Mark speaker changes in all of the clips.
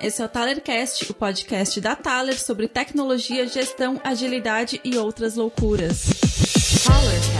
Speaker 1: esse é o Talercast, o podcast da Taler sobre tecnologia, gestão, agilidade e outras loucuras. Talercast.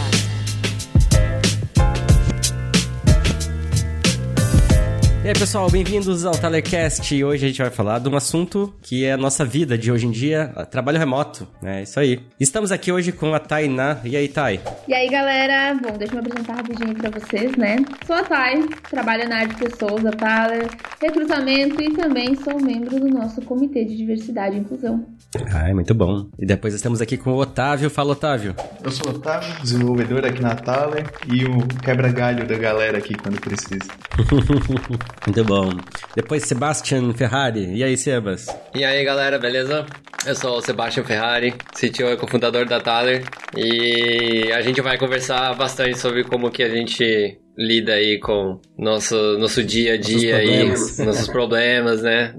Speaker 2: E aí, pessoal, bem-vindos ao Telecast. Hoje a gente vai falar de um assunto que é a nossa vida de hoje em dia, trabalho remoto. É isso aí. Estamos aqui hoje com a Tainá. E aí, Tai?
Speaker 3: E aí, galera? Bom, deixa eu me apresentar rapidinho pra vocês, né? Sou a Tai, trabalho na área de pessoas da Thaler, recrutamento e também sou membro do nosso Comitê de Diversidade e Inclusão.
Speaker 2: Ah, é muito bom. E depois estamos aqui com o Otávio. Fala, Otávio.
Speaker 4: Eu sou o Otávio, desenvolvedor aqui na Thaler e o quebra-galho da galera aqui quando precisa.
Speaker 2: Muito bom. Depois Sebastian Ferrari. E aí, Sebas?
Speaker 5: E aí, galera, beleza? Eu sou o Sebastian Ferrari, CTO e cofundador da Thaler. E a gente vai conversar bastante sobre como que a gente lida aí com nosso, nosso dia a dia aí, nossos problemas, né?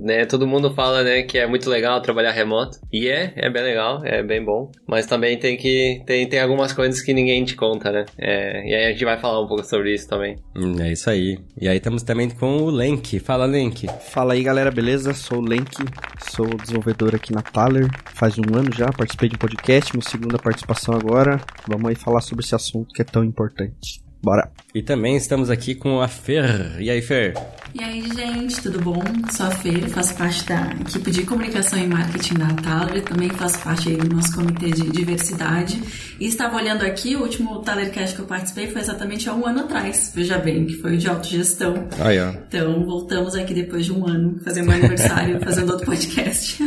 Speaker 5: né? Todo mundo fala, né, que é muito legal trabalhar remoto. E é, é bem legal, é bem bom. Mas também tem que, tem, tem algumas coisas que ninguém te conta, né? É, e aí a gente vai falar um pouco sobre isso também.
Speaker 2: Hum, é isso aí. E aí estamos também com o Lenk. Fala, Lenk.
Speaker 6: Fala aí, galera, beleza? Sou o Lenk, sou desenvolvedor aqui na Thaler. Faz um ano já, participei de um podcast, minha segunda participação agora. Vamos aí falar sobre esse assunto que é tão importante. Bora!
Speaker 2: E também estamos aqui com a Fer. E aí, Fer?
Speaker 7: E aí, gente, tudo bom? Sou a Fer, faço parte da equipe de comunicação e marketing da Thaler, também faço parte aí do nosso comitê de diversidade. E estava olhando aqui, o último Talercast que eu participei foi exatamente há um ano atrás, veja bem, que foi o de autogestão.
Speaker 2: Ah, é.
Speaker 7: Então, voltamos aqui depois de um ano, fazendo meu aniversário, fazendo outro podcast.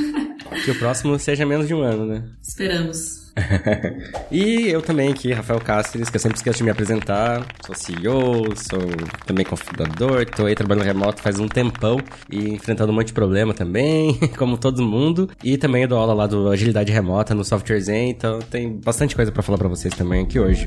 Speaker 2: Que o próximo seja menos de um ano, né?
Speaker 7: Esperamos.
Speaker 2: e eu também aqui, Rafael Cáceres, que eu sempre esqueço de me apresentar. Sou CEO, sou também cofundador, tô aí trabalhando remoto faz um tempão e enfrentando um monte de problema também, como todo mundo. E também dou aula lá do Agilidade Remota no Software Zen, então tem bastante coisa para falar para vocês também aqui hoje.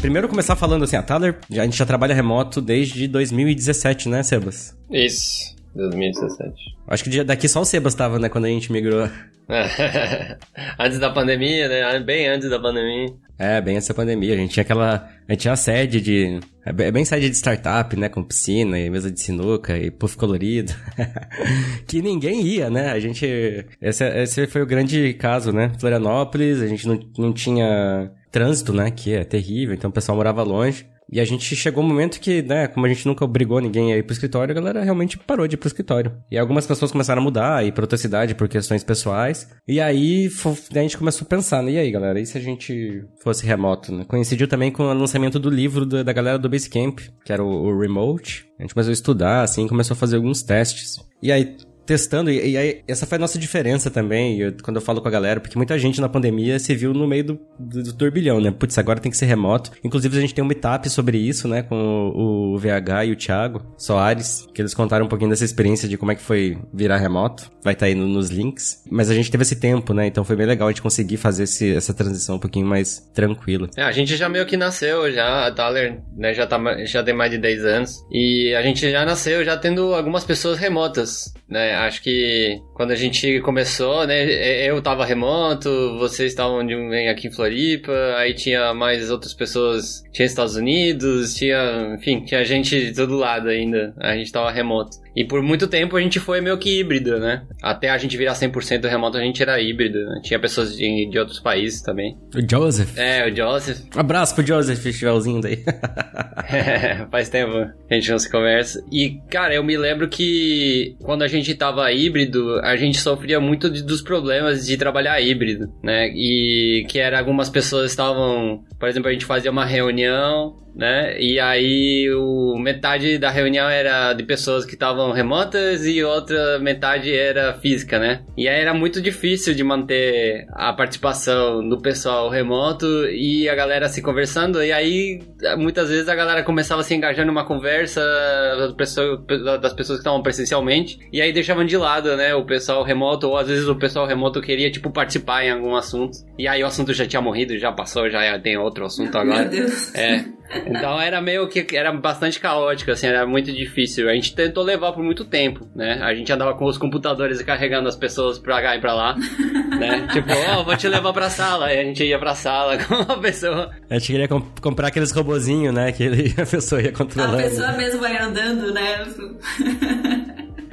Speaker 2: Primeiro começar falando assim, a Thaler, a gente já trabalha remoto desde 2017, né, Sebas?
Speaker 5: Isso. 2017.
Speaker 2: Acho que daqui só o Sebas tava, né, quando a gente migrou.
Speaker 5: antes da pandemia, né? Bem antes da pandemia.
Speaker 2: É, bem antes da pandemia. A gente tinha aquela. A gente tinha a sede de. É bem sede de startup, né? Com piscina e mesa de sinuca e puff colorido. que ninguém ia, né? A gente. Esse, esse foi o grande caso, né? Florianópolis, a gente não, não tinha trânsito, né? Que é terrível, então o pessoal morava longe. E a gente chegou um momento que, né, como a gente nunca obrigou ninguém a ir pro escritório, a galera realmente parou de ir pro escritório. E algumas pessoas começaram a mudar, ir pra outra cidade por questões pessoais. E aí a gente começou a pensar, né, e aí, galera, e se a gente fosse remoto, né? Coincidiu também com o lançamento do livro da galera do Basecamp, que era o Remote. A gente começou a estudar, assim, começou a fazer alguns testes. E aí, testando, e, e, aí essa foi a nossa diferença também, eu, quando eu falo com a galera, porque muita gente na pandemia se viu no meio do, do, do, turbilhão, né? Putz, agora tem que ser remoto. Inclusive a gente tem um meetup sobre isso, né? Com o, o VH e o Thiago Soares, que eles contaram um pouquinho dessa experiência de como é que foi virar remoto. Vai estar tá aí no, nos links. Mas a gente teve esse tempo, né? Então foi bem legal a gente conseguir fazer esse, essa transição um pouquinho mais tranquila.
Speaker 5: É, a gente já meio que nasceu já, a Thaler, né? Já, tá, já tem mais de 10 anos. E a gente já nasceu já tendo algumas pessoas remotas, né? Acho que quando a gente começou, né, eu tava remoto, vocês estavam aqui em Floripa, aí tinha mais outras pessoas, tinha Estados Unidos, tinha, enfim, tinha gente de todo lado ainda, a gente tava remoto. E por muito tempo a gente foi meio que híbrido, né? Até a gente virar 100% remoto, a gente era híbrido, né? Tinha pessoas de, de outros países também.
Speaker 2: O Joseph.
Speaker 5: É, o Joseph.
Speaker 2: Abraço pro Joseph, festivalzinho daí.
Speaker 5: é, faz tempo que a gente não se conversa. E, cara, eu me lembro que quando a gente tava híbrido, a gente sofria muito de, dos problemas de trabalhar híbrido, né? E que era algumas pessoas estavam, por exemplo, a gente fazia uma reunião, né? E aí o metade da reunião era de pessoas que estavam remotas e outra metade era física, né? E aí era muito difícil de manter a participação do pessoal remoto e a galera se conversando e aí muitas vezes a galera começava a se engajar numa conversa das pessoas, das pessoas que estavam presencialmente e aí deixavam de lado, né, o pessoal remoto ou às vezes o pessoal remoto queria tipo participar em algum assunto e aí o assunto já tinha morrido, já passou, já tem outro assunto agora.
Speaker 7: Meu Deus.
Speaker 5: É. Então era meio que era bastante caótico, assim, era muito difícil. A gente tentou levar por muito tempo, né? A gente andava com os computadores e carregando as pessoas pra cá e pra lá, né? Tipo, ó, oh, vou te levar pra sala. Aí a gente ia pra sala com uma pessoa.
Speaker 2: A gente queria comp comprar aqueles robozinhos, né? Que ele, a pessoa ia controlando.
Speaker 7: A pessoa mesmo vai andando, né?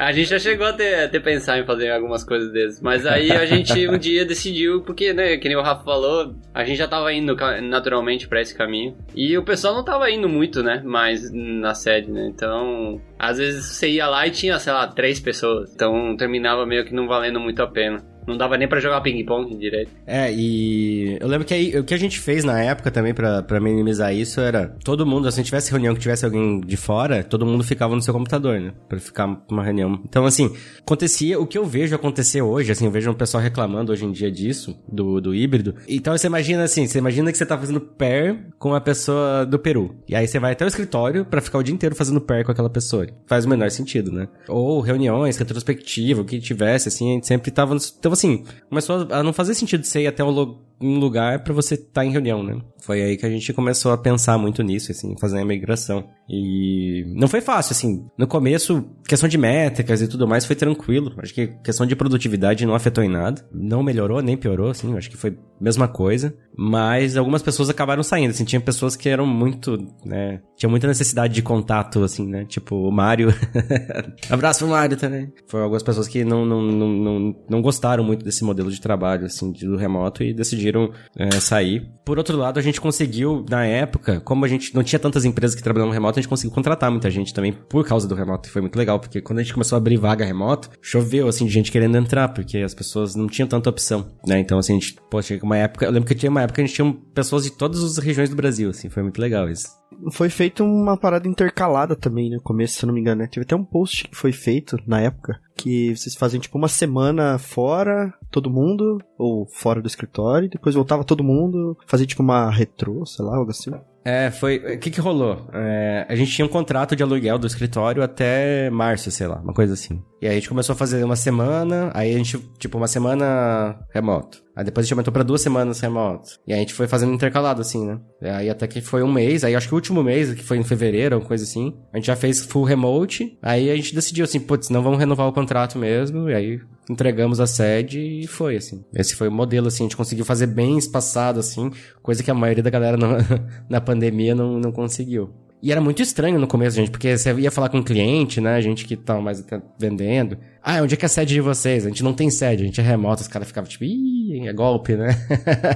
Speaker 5: A gente já chegou a ter, a ter pensar em fazer algumas coisas desses. Mas aí a gente um dia decidiu, porque, né, que nem o Rafa falou, a gente já tava indo naturalmente para esse caminho. E o pessoal não tava indo muito, né, mais na sede, né? Então, às vezes você ia lá e tinha, sei lá, três pessoas. Então terminava meio que não valendo muito a pena. Não dava nem para jogar ping-pong direito.
Speaker 2: É, e eu lembro que aí, o que a gente fez na época também para minimizar isso era todo mundo, se tivesse reunião que tivesse alguém de fora, todo mundo ficava no seu computador, né? Pra ficar uma reunião. Então, assim, acontecia, o que eu vejo acontecer hoje, assim, eu vejo um pessoal reclamando hoje em dia disso, do, do híbrido. Então você imagina assim, você imagina que você tá fazendo pair com a pessoa do Peru. E aí você vai até o escritório para ficar o dia inteiro fazendo pair com aquela pessoa. Faz o menor sentido, né? Ou reuniões, retrospectiva, o que tivesse, assim, a gente sempre tava. Então, assim, começou a não fazer sentido você ir até um, um lugar para você estar tá em reunião, né? Foi aí que a gente começou a pensar muito nisso, assim, fazer a migração. E não foi fácil, assim. No começo, questão de métricas e tudo mais foi tranquilo. Acho que questão de produtividade não afetou em nada. Não melhorou, nem piorou, assim. Acho que foi a mesma coisa. Mas algumas pessoas acabaram saindo, assim. Tinha pessoas que eram muito, né? Tinha muita necessidade de contato, assim, né? Tipo, o Mário. Abraço pro Mário também. Foram algumas pessoas que não, não, não, não, não gostaram muito desse modelo de trabalho, assim, do remoto e decidiram é, sair. Por outro lado, a gente conseguiu, na época, como a gente não tinha tantas empresas que trabalhavam remoto, a gente conseguiu contratar muita gente também por causa do remoto. E foi muito legal, porque quando a gente começou a abrir vaga remoto, choveu, assim, de gente querendo entrar, porque as pessoas não tinham tanta opção, né? Então, assim, a gente, poxa, uma época, eu lembro que tinha uma época que a gente tinha pessoas de todas as regiões do Brasil, assim, foi muito legal isso
Speaker 6: foi feita uma parada intercalada também no começo, se eu não me engano, né? Teve até um post que foi feito na época, que vocês faziam tipo uma semana fora, todo mundo, ou fora do escritório, depois voltava todo mundo, fazia tipo uma retrô, sei lá, algo assim.
Speaker 2: É, foi. O que que rolou? É, a gente tinha um contrato de aluguel do escritório até março, sei lá, uma coisa assim. E aí a gente começou a fazer uma semana, aí a gente, tipo, uma semana remoto. Aí depois a gente aumentou pra duas semanas remoto. E aí a gente foi fazendo intercalado, assim, né? E aí até que foi um mês, aí acho que o último mês, que foi em fevereiro, ou coisa assim, a gente já fez full remote. Aí a gente decidiu assim, putz, não vamos renovar o contrato mesmo. E aí entregamos a sede e foi, assim. Esse foi o modelo, assim, a gente conseguiu fazer bem espaçado, assim, coisa que a maioria da galera não, na pandemia não, não conseguiu. E era muito estranho no começo, gente, porque você ia falar com um cliente, né? Gente que tava mais vendendo. Ah, onde é que é a sede de vocês? A gente não tem sede, a gente é remoto. Os caras ficavam tipo, ih, é golpe, né?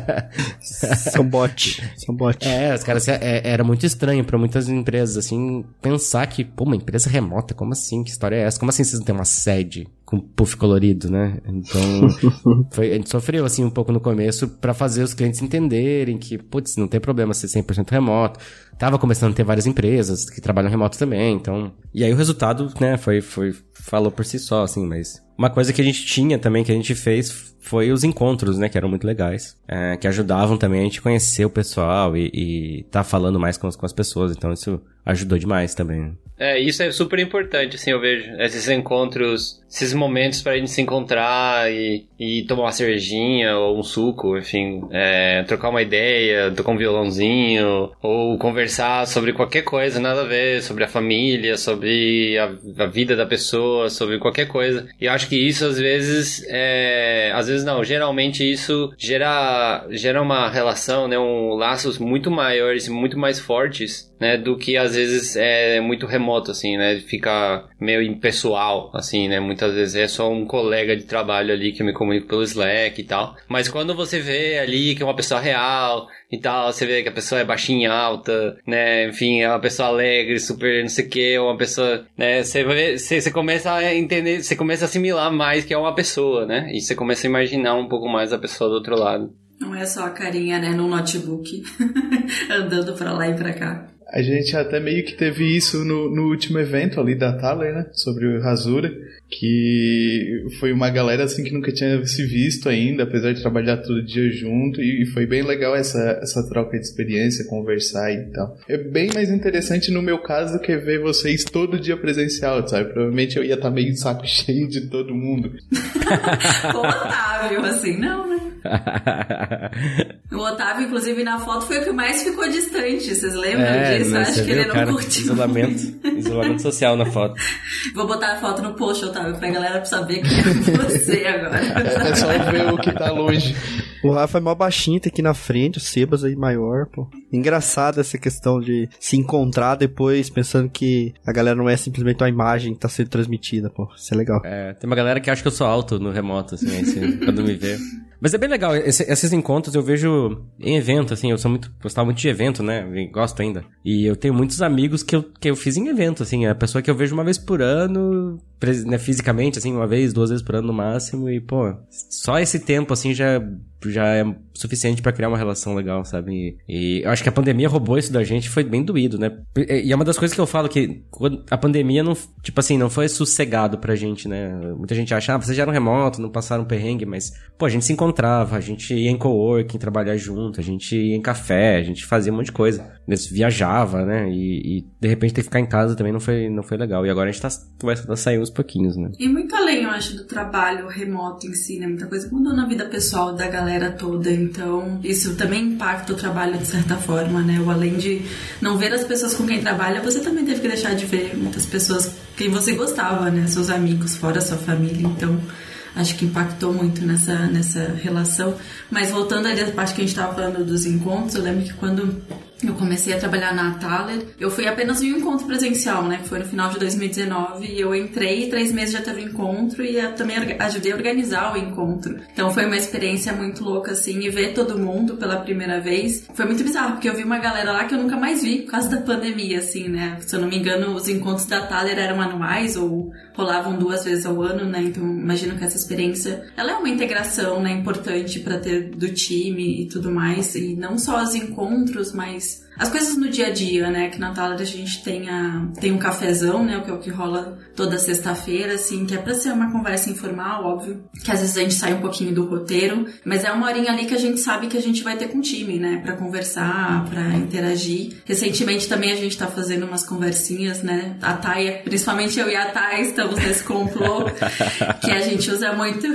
Speaker 6: São bot. São bot.
Speaker 2: É, os caras, é, era muito estranho para muitas empresas, assim, pensar que, pô, uma empresa remota, como assim? Que história é essa? Como assim vocês não têm uma sede? Com puff colorido, né? Então, foi, a gente sofreu, assim, um pouco no começo para fazer os clientes entenderem que, putz, não tem problema ser 100% remoto. Tava começando a ter várias empresas que trabalham remoto também, então... E aí o resultado, né, foi, foi, falou por si só, assim, mas... Uma coisa que a gente tinha também, que a gente fez, foi os encontros, né, que eram muito legais, é, que ajudavam também a gente conhecer o pessoal e, e tá falando mais com, com as pessoas, então isso ajudou demais também.
Speaker 5: É, isso é super importante, assim, eu vejo. Esses encontros, esses momentos pra gente se encontrar e, e tomar uma cervejinha ou um suco, enfim, é, trocar uma ideia, tocar um violãozinho, ou conversar sobre qualquer coisa, nada a ver, sobre a família, sobre a, a vida da pessoa, sobre qualquer coisa. E eu acho que isso, às vezes, é, às vezes não, geralmente isso gera, gera uma relação, né, um laços muito maiores, muito mais fortes, né, do que às vezes é muito remoto, assim, né, fica meio impessoal, assim, né, muitas vezes é só um colega de trabalho ali que eu me comunico pelo Slack e tal, mas quando você vê ali que é uma pessoa real e tal, você vê que a pessoa é baixinha, alta, né, enfim, é uma pessoa alegre, super não sei o que, uma pessoa, né, você, vê, você, você começa a entender, você começa a assimilar mais que é uma pessoa, né, e você começa a imaginar um pouco mais a pessoa do outro lado.
Speaker 7: Não é só a carinha, né, no notebook, andando pra lá e pra cá.
Speaker 4: A gente até meio que teve isso no, no último evento ali da Thaler, né? Sobre o Rasura, que foi uma galera assim que nunca tinha se visto ainda, apesar de trabalhar todo dia junto, e foi bem legal essa, essa troca de experiência, conversar e tal. É bem mais interessante no meu caso que ver vocês todo dia presencial, sabe? Provavelmente eu ia estar meio de saco cheio de todo mundo.
Speaker 7: Contável, assim, não, né? o Otávio, inclusive, na foto foi o que mais ficou distante. Vocês lembram
Speaker 2: é,
Speaker 7: disso? Acho que ele não
Speaker 2: cara,
Speaker 7: curtiu.
Speaker 2: Isolamento, isolamento social na foto.
Speaker 7: Vou botar a foto no post, Otávio, pra galera saber que é você agora.
Speaker 4: É, é só ver o que tá longe.
Speaker 6: O Rafa é mó baixinho, tá aqui na frente, o Sebas aí maior, pô. Engraçado essa questão de se encontrar depois pensando que a galera não é simplesmente uma imagem que tá sendo transmitida, pô. Isso é legal.
Speaker 2: É, tem uma galera que acha que eu sou alto no remoto, assim, assim quando me vê. Mas é bem legal, esse, esses encontros eu vejo em evento, assim, eu sou muito, gostava muito de evento, né, gosto ainda. E eu tenho muitos amigos que eu, que eu fiz em evento, assim, a pessoa que eu vejo uma vez por ano, né, fisicamente, assim, uma vez, duas vezes por ano no máximo, e, pô, só esse tempo, assim, já, já é suficiente para criar uma relação legal, sabe? E, e, eu acho que a pandemia roubou isso da gente, foi bem doído, né? E é uma das coisas que eu falo que a pandemia não, tipo assim, não foi sossegado pra gente, né? Muita gente acha, ah, vocês já eram remoto, não passaram perrengue, mas, pô, a gente se encontrava, a gente ia em coworking, trabalhar junto, a gente ia em café, a gente fazia um monte de coisa. Viajava, né? E, e de repente ter que ficar em casa também não foi, não foi legal. E agora a gente tá começando a uns pouquinhos, né?
Speaker 7: E muito além, eu acho, do trabalho remoto em si, né? Muita coisa mudou na vida pessoal da galera toda. Então, isso também impacta o trabalho de certa forma, né? Ou além de não ver as pessoas com quem trabalha, você também teve que deixar de ver muitas pessoas quem você gostava, né? Seus amigos, fora sua família. Então, acho que impactou muito nessa, nessa relação. Mas voltando ali à parte que a gente estava falando dos encontros, eu lembro que quando eu comecei a trabalhar na Thaler. Eu fui apenas em um encontro presencial, né? Que foi no final de 2019. E eu entrei, três meses já teve encontro e também ajudei a organizar o encontro. Então foi uma experiência muito louca, assim, e ver todo mundo pela primeira vez. Foi muito bizarro, porque eu vi uma galera lá que eu nunca mais vi por causa da pandemia, assim, né? Se eu não me engano, os encontros da Thaler eram anuais ou rolavam duas vezes ao ano, né? Então imagino que essa experiência, ela é uma integração, né? Importante para ter do time e tudo mais. E não só os encontros, mas is as coisas no dia a dia, né? Que na Thaler a gente tem, a, tem um cafezão, né? O que é o que rola toda sexta-feira, assim, que é pra ser uma conversa informal, óbvio. Que às vezes a gente sai um pouquinho do roteiro, mas é uma horinha ali que a gente sabe que a gente vai ter com o time, né? Pra conversar, pra interagir. Recentemente também a gente tá fazendo umas conversinhas, né? A Thay, principalmente eu e a Thay, estamos nesse complô que a gente usa muito,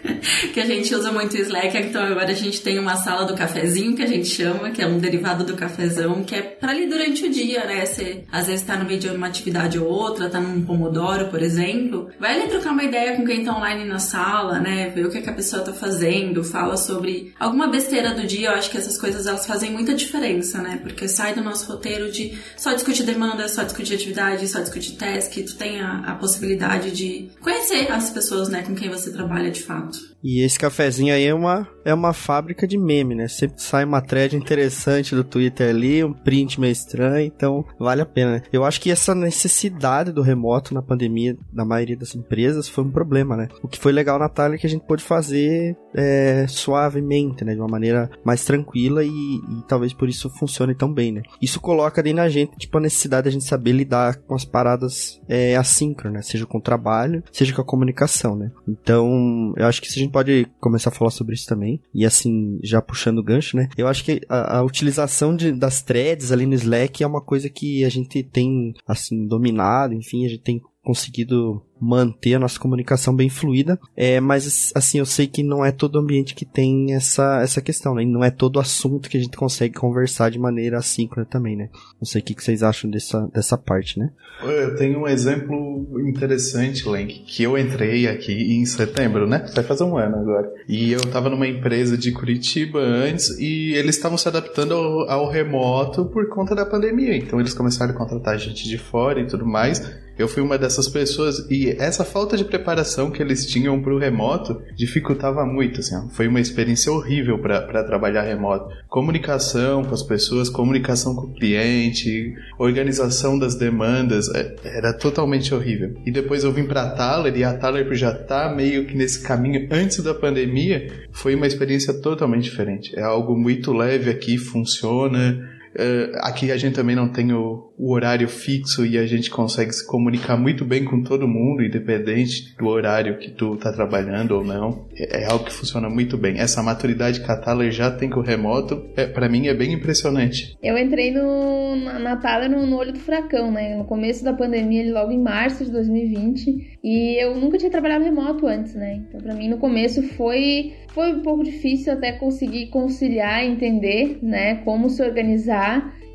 Speaker 7: que a gente usa muito o Slack, então agora a gente tem uma sala do cafezinho que a gente chama, que é um derivado do cafezão, que é para ali durante o dia, né? Você às vezes tá no meio de uma atividade ou outra, tá num pomodoro, por exemplo, vai ali trocar uma ideia com quem tá online na sala, né? Ver o que, é que a pessoa tá fazendo, fala sobre alguma besteira do dia. Eu acho que essas coisas elas fazem muita diferença, né? Porque sai do nosso roteiro de só discutir demanda, só discutir atividade, só discutir task, tu tem a, a possibilidade de conhecer as pessoas, né, com quem você trabalha de fato.
Speaker 6: E esse cafezinho aí é uma, é uma fábrica de meme, né? Sempre sai uma thread interessante do Twitter ali, um print meio estranho, então vale a pena. Né? Eu acho que essa necessidade do remoto na pandemia, na maioria das empresas, foi um problema, né? O que foi legal na Thalia é que a gente pôde fazer é, suavemente, né? De uma maneira mais tranquila e, e, talvez por isso funcione tão bem, né? Isso coloca ali na gente, tipo, a necessidade de a gente saber lidar com as paradas é, assíncronas, seja com o trabalho, seja com a comunicação, né? Então, eu acho que a gente pode começar a falar sobre isso também, e assim, já puxando o gancho, né? Eu acho que a, a utilização de, das threads ali no Slack é uma coisa que a gente tem, assim, dominado, enfim, a gente tem conseguido manter a nossa comunicação bem fluida, é, mas assim, eu sei que não é todo ambiente que tem essa, essa questão, né? Não é todo assunto que a gente consegue conversar de maneira assíncrona também, né? Não sei o que, que vocês acham dessa, dessa parte, né?
Speaker 4: Eu tenho um exemplo interessante, Lenk, que eu entrei aqui em setembro, né? Vai fazer um ano agora. E eu tava numa empresa de Curitiba antes e eles estavam se adaptando ao, ao remoto por conta da pandemia. Então eles começaram a contratar gente de fora e tudo mais. Eu fui uma dessas pessoas e essa falta de preparação que eles tinham para o remoto dificultava muito. Assim, foi uma experiência horrível para trabalhar remoto. Comunicação com as pessoas, comunicação com o cliente, organização das demandas, é, era totalmente horrível. E depois eu vim para a Thaler e a Thaler já tá meio que nesse caminho antes da pandemia, foi uma experiência totalmente diferente. É algo muito leve aqui, funciona Uh, aqui a gente também não tem o, o, horário fixo e a gente consegue se comunicar muito bem com todo mundo, independente do horário que tu tá trabalhando ou não. É, é algo que funciona muito bem. Essa maturidade que a Thaler já tem com o remoto, é, para mim é bem impressionante.
Speaker 3: Eu entrei no, na, na Thaler no, no olho do furacão, né? No começo da pandemia, logo em março de 2020, e eu nunca tinha trabalhado remoto antes, né? Então, para mim, no começo foi foi um pouco difícil até conseguir conciliar, entender, né, como se organizar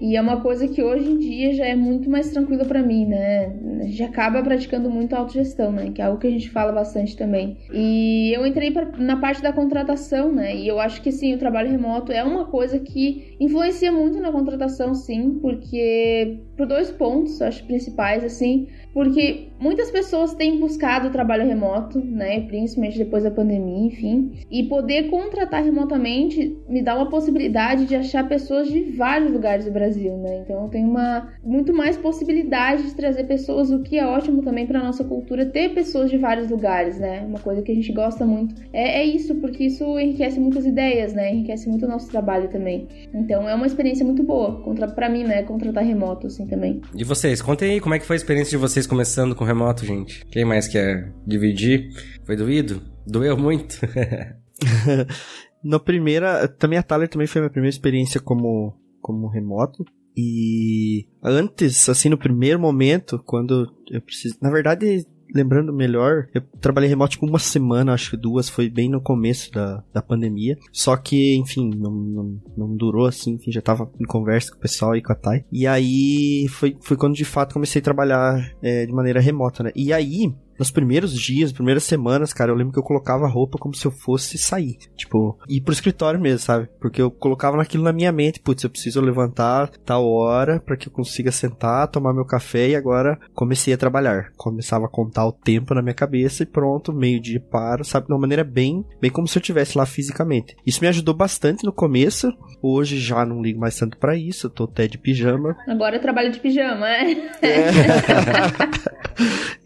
Speaker 3: e é uma coisa que hoje em dia já é muito mais tranquila para mim, né? A gente acaba praticando muito autogestão, né? Que é algo que a gente fala bastante também. E eu entrei pra, na parte da contratação, né? E eu acho que sim, o trabalho remoto é uma coisa que influencia muito na contratação, sim, porque por dois pontos, acho principais, assim, porque muitas pessoas têm buscado o trabalho remoto, né? Principalmente depois da pandemia, enfim. E poder contratar remotamente me dá uma possibilidade de achar pessoas de vários lugares do Brasil né? Então tem uma muito mais possibilidade de trazer pessoas, o que é ótimo também para nossa cultura ter pessoas de vários lugares, né? Uma coisa que a gente gosta muito é, é isso, porque isso enriquece muitas ideias, né? Enriquece muito o nosso trabalho também. Então é uma experiência muito boa, contra para mim, né? Contratar remoto assim também.
Speaker 2: E vocês, contem aí como é que foi a experiência de vocês começando com remoto, gente. Quem mais quer dividir? Foi doído? Doeu muito?
Speaker 6: Na primeira, também a Thaler também foi a minha primeira experiência como como remoto. E antes, assim, no primeiro momento, quando eu preciso. Na verdade, lembrando melhor, eu trabalhei remoto tipo uma semana, acho que duas, foi bem no começo da, da pandemia. Só que, enfim, não, não, não durou assim, enfim, já tava em conversa com o pessoal e com a Thay. E aí foi, foi quando de fato comecei a trabalhar é, de maneira remota, né? E aí, nos primeiros dias, primeiras semanas, cara, eu lembro que eu colocava a roupa como se eu fosse sair. Tipo, ir pro escritório mesmo, sabe? Porque eu colocava naquilo na minha mente, putz, eu preciso levantar tal hora para que eu consiga sentar, tomar meu café e agora comecei a trabalhar. Começava a contar o tempo na minha cabeça e pronto, meio-dia paro, sabe? De uma maneira bem, bem como se eu estivesse lá fisicamente. Isso me ajudou bastante no começo. Hoje já não ligo mais tanto para isso, eu tô até de pijama.
Speaker 3: Agora eu trabalho de pijama, é?
Speaker 6: é.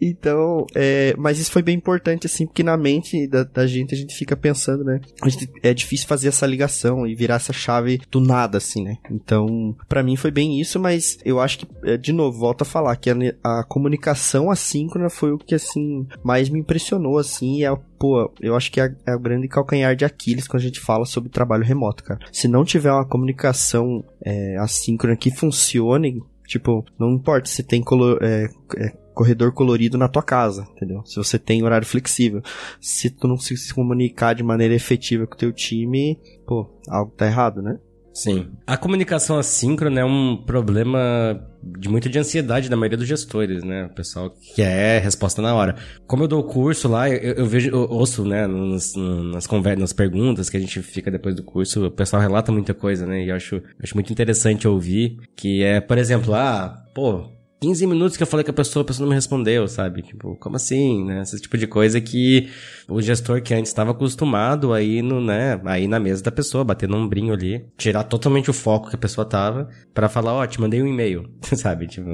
Speaker 6: então, é, é, mas isso foi bem importante, assim, porque na mente da, da, gente a gente fica pensando, né? Gente, é difícil fazer essa ligação e virar essa chave do nada, assim, né? Então, para mim foi bem isso, mas eu acho que, é, de novo, volto a falar que a, a comunicação assíncrona foi o que, assim, mais me impressionou, assim, e é pô, eu acho que é, é o grande calcanhar de Aquiles quando a gente fala sobre trabalho remoto, cara. Se não tiver uma comunicação é, assíncrona que funcione, tipo, não importa se tem color, é, é, corredor colorido na tua casa, entendeu? Se você tem horário flexível. Se tu não se comunicar de maneira efetiva com o teu time, pô, algo tá errado, né?
Speaker 2: Sim. A comunicação assíncrona é um problema de muita de ansiedade da maioria dos gestores, né? O pessoal quer resposta na hora. Como eu dou o curso lá, eu, eu vejo, eu ouço, né, nas, nas conversas, nas perguntas que a gente fica depois do curso, o pessoal relata muita coisa, né? E eu acho, acho muito interessante ouvir que é, por exemplo, ah, pô, 15 minutos que eu falei com a pessoa, a pessoa não me respondeu, sabe? Tipo, como assim, né? Esse tipo de coisa que o gestor que antes estava acostumado aí no, né, aí na mesa da pessoa, bater no ombrinho ali, tirar totalmente o foco que a pessoa tava para falar, ó, oh, te mandei um e-mail, sabe? Tipo,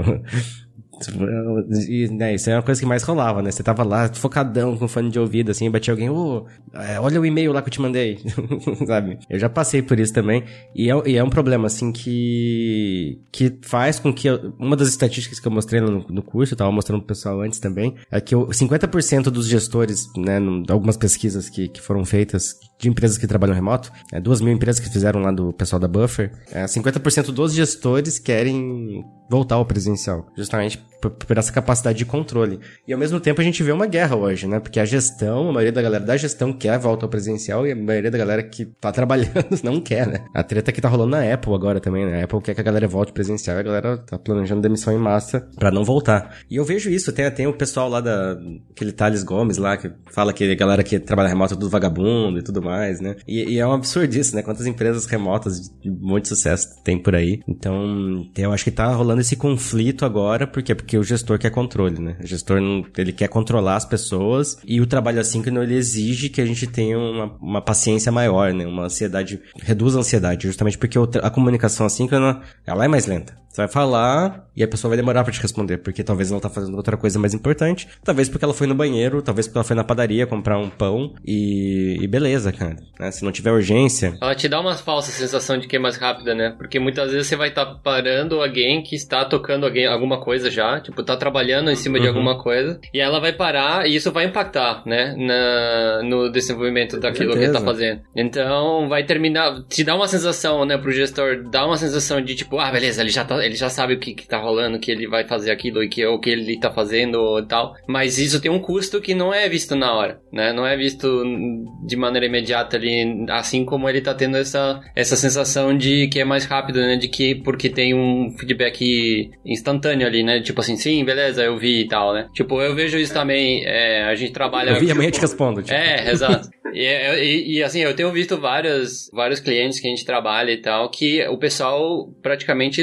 Speaker 2: e, né, isso é uma coisa que mais rolava, né? Você tava lá focadão com fone de ouvido, assim, batia alguém, ô, oh, olha o e-mail lá que eu te mandei, sabe? Eu já passei por isso também. E é, e é, um problema, assim, que, que faz com que. Eu, uma das estatísticas que eu mostrei no, no curso, eu tava mostrando pro pessoal antes também, é que eu, 50% dos gestores, né, algumas pesquisas que, que foram feitas de empresas que trabalham remoto, é, duas mil empresas que fizeram lá do pessoal da Buffer, é, 50% dos gestores querem voltar ao presencial, justamente por, por, essa capacidade de controle. E ao mesmo tempo a gente vê uma guerra hoje, né? Porque a gestão, a maioria da galera da gestão quer volta ao presencial e a maioria da galera que tá trabalhando não quer, né? A treta que tá rolando na Apple agora também, né? A Apple quer que a galera volte presencial e a galera tá planejando demissão em massa para não voltar. E eu vejo isso, tem, tem o pessoal lá da, aquele Thales Gomes lá, que fala que a galera que trabalha remoto é tudo vagabundo e tudo mais, né? E, e é um absurdo isso, né? Quantas empresas remotas de muito sucesso tem por aí. Então, eu acho que tá rolando esse conflito agora, por quê? Porque o gestor quer controle, né? O gestor, não, ele quer controlar as pessoas e o trabalho assíncrono, ele exige que a gente tenha uma, uma paciência maior, né? Uma ansiedade, reduz a ansiedade, justamente porque a comunicação assíncrona, ela é mais lenta. Você vai falar e a pessoa vai demorar para te responder, porque talvez ela tá fazendo outra coisa mais importante, talvez porque ela foi no banheiro, talvez porque ela foi na padaria comprar um pão e, e beleza, cara. Né? Se não tiver urgência.
Speaker 5: Ela te dá uma falsa sensação de que é mais rápida, né? Porque muitas vezes você vai estar tá parando alguém que está tocando alguém, alguma coisa já, tipo, tá trabalhando em cima uhum. de alguma coisa, e ela vai parar e isso vai impactar, né? Na, no desenvolvimento daquilo que ele tá fazendo. Então, vai terminar, te dá uma sensação, né, pro gestor, dá uma sensação de tipo, ah, beleza, ele já tá ele já sabe o que, que tá rolando, que ele vai fazer aquilo e que, o que ele tá fazendo e tal. Mas isso tem um custo que não é visto na hora, né? Não é visto de maneira imediata ali, assim como ele tá tendo essa, essa sensação de que é mais rápido, né? De que porque tem um feedback instantâneo ali, né? Tipo assim, sim, beleza, eu vi e tal, né? Tipo, eu vejo isso também, é, a gente trabalha...
Speaker 2: Eu vi,
Speaker 5: tipo,
Speaker 2: amanhã te respondo.
Speaker 5: Tipo. É, exato. E, e, e, assim, eu tenho visto vários, vários clientes que a gente trabalha e tal, que o pessoal praticamente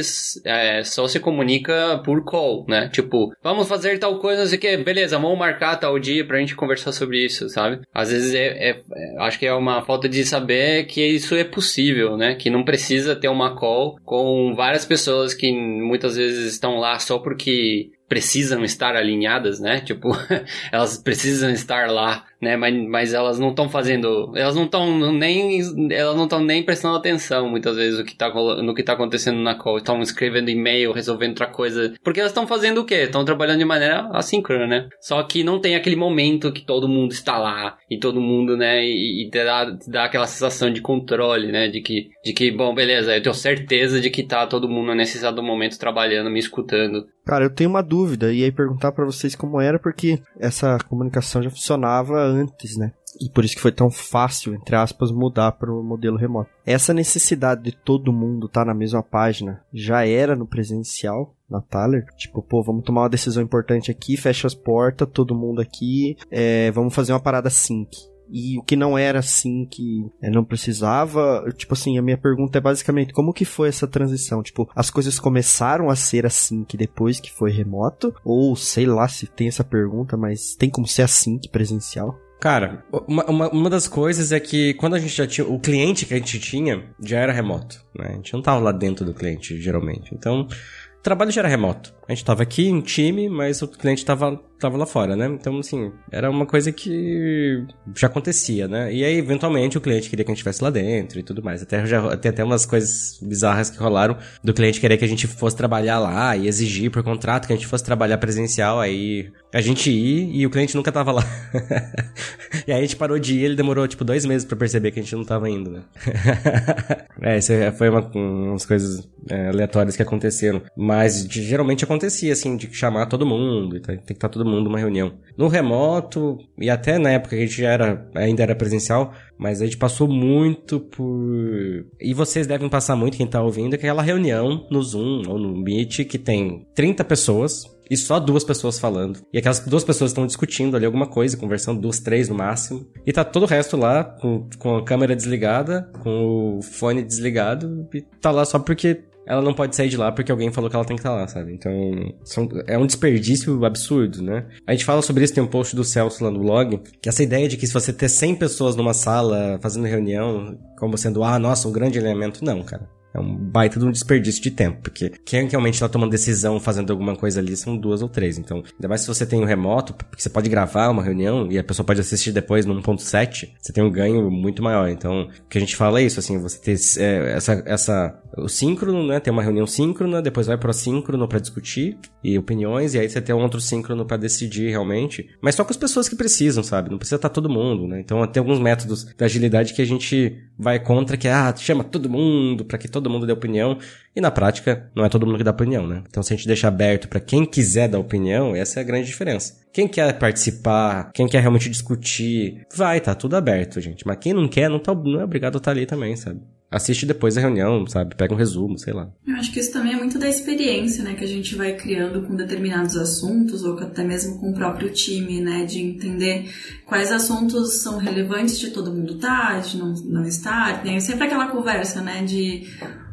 Speaker 5: é, só se comunica por call, né? Tipo, vamos fazer tal coisa, não sei o que, beleza, vamos marcar tal dia pra gente conversar sobre isso, sabe? Às vezes é, é, é, acho que é uma falta de saber que isso é possível, né? Que não precisa ter uma call com várias pessoas que muitas vezes estão lá só porque precisam estar alinhadas, né? Tipo, elas precisam estar lá né? Mas, mas elas não estão fazendo, elas não estão nem, elas não estão nem prestando atenção muitas vezes no que tá, no que tá acontecendo na call. Estão escrevendo e-mail, resolvendo outra coisa. Porque elas estão fazendo o quê? Estão trabalhando de maneira assíncrona, né? Só que não tem aquele momento que todo mundo está lá e todo mundo, né? E, e dá, dá aquela sensação de controle, né? De que, de que, bom, beleza, eu tenho certeza de que tá todo mundo nesse exato momento trabalhando, me escutando.
Speaker 6: Cara, eu tenho uma dúvida e aí perguntar para vocês como era, porque essa comunicação já funcionava antes, né? E por isso que foi tão fácil, entre aspas, mudar para o modelo remoto. Essa necessidade de todo mundo estar tá na mesma página já era no presencial, na Thaler. Tipo, pô, vamos tomar uma decisão importante aqui, fecha as portas, todo mundo aqui, é, vamos fazer uma parada sync e o que não era assim que é, não precisava, tipo assim, a minha pergunta é basicamente como que foi essa transição? Tipo, as coisas começaram a ser assim que depois que foi remoto? Ou sei lá se tem essa pergunta, mas tem como ser assim que presencial?
Speaker 2: Cara, uma, uma, uma, das coisas é que quando a gente já tinha. O cliente que a gente tinha já era remoto, né? A gente não tava lá dentro do cliente, geralmente. Então, o trabalho já era remoto. A gente tava aqui em time, mas o cliente tava, tava lá fora, né? Então, assim, era uma coisa que já acontecia, né? E aí, eventualmente, o cliente queria que a gente estivesse lá dentro e tudo mais. Até já tem até umas coisas bizarras que rolaram do cliente querer que a gente fosse trabalhar lá e exigir por contrato que a gente fosse trabalhar presencial. Aí a gente ir e o cliente nunca tava lá. e aí a gente parou de ir, ele demorou tipo dois meses para perceber que a gente não tava indo, né? é, isso foi uma, umas coisas é, aleatórias que aconteceram. Mas geralmente acontecia, assim, de chamar todo mundo, e tem que estar todo mundo numa reunião. No remoto, e até na época que a gente já era, ainda era presencial, mas a gente passou muito por. E vocês devem passar muito, quem tá ouvindo, é aquela reunião no Zoom ou no Meet que tem 30 pessoas e só duas pessoas falando. E aquelas duas pessoas estão discutindo ali alguma coisa, conversando, duas, três no máximo. E tá todo o resto lá, com, com a câmera desligada, com o fone desligado, e tá lá só porque ela não pode sair de lá porque alguém falou que ela tem que estar tá lá, sabe? Então, são, é um desperdício absurdo, né? A gente fala sobre isso, tem um post do Celso lá no blog, que essa ideia de que se você ter 100 pessoas numa sala fazendo reunião, como sendo, ah, nossa, um grande elemento, não, cara. É um baita de um desperdício de tempo, porque quem realmente tá tomando decisão fazendo alguma coisa ali são duas ou três. Então, ainda mais se você tem o um remoto, porque você pode gravar uma reunião e a pessoa pode assistir depois no 1.7, você tem um ganho muito maior. Então, o que a gente fala é isso, assim, você ter é, essa, essa, o síncrono, né, tem uma reunião síncrona, depois vai pro assíncrono para discutir e opiniões, e aí você tem um outro síncrono para decidir realmente, mas só com as pessoas que precisam, sabe? Não precisa estar tá todo mundo, né? Então, tem alguns métodos da agilidade que a gente vai contra, que é, ah, chama todo mundo para que todo todo mundo dê opinião, e na prática não é todo mundo que dá opinião, né? Então se a gente deixar aberto para quem quiser dar opinião, essa é a grande diferença. Quem quer participar, quem quer realmente discutir, vai, tá tudo aberto, gente. Mas quem não quer, não, tá, não é obrigado a estar tá ali também, sabe? Assiste depois a reunião, sabe? Pega um resumo, sei lá.
Speaker 7: Eu acho que isso também é muito da experiência, né? Que a gente vai criando com determinados assuntos, ou até mesmo com o próprio time, né? De entender quais assuntos são relevantes de todo mundo estar, tá, de não, não estar. Tem sempre aquela conversa, né? De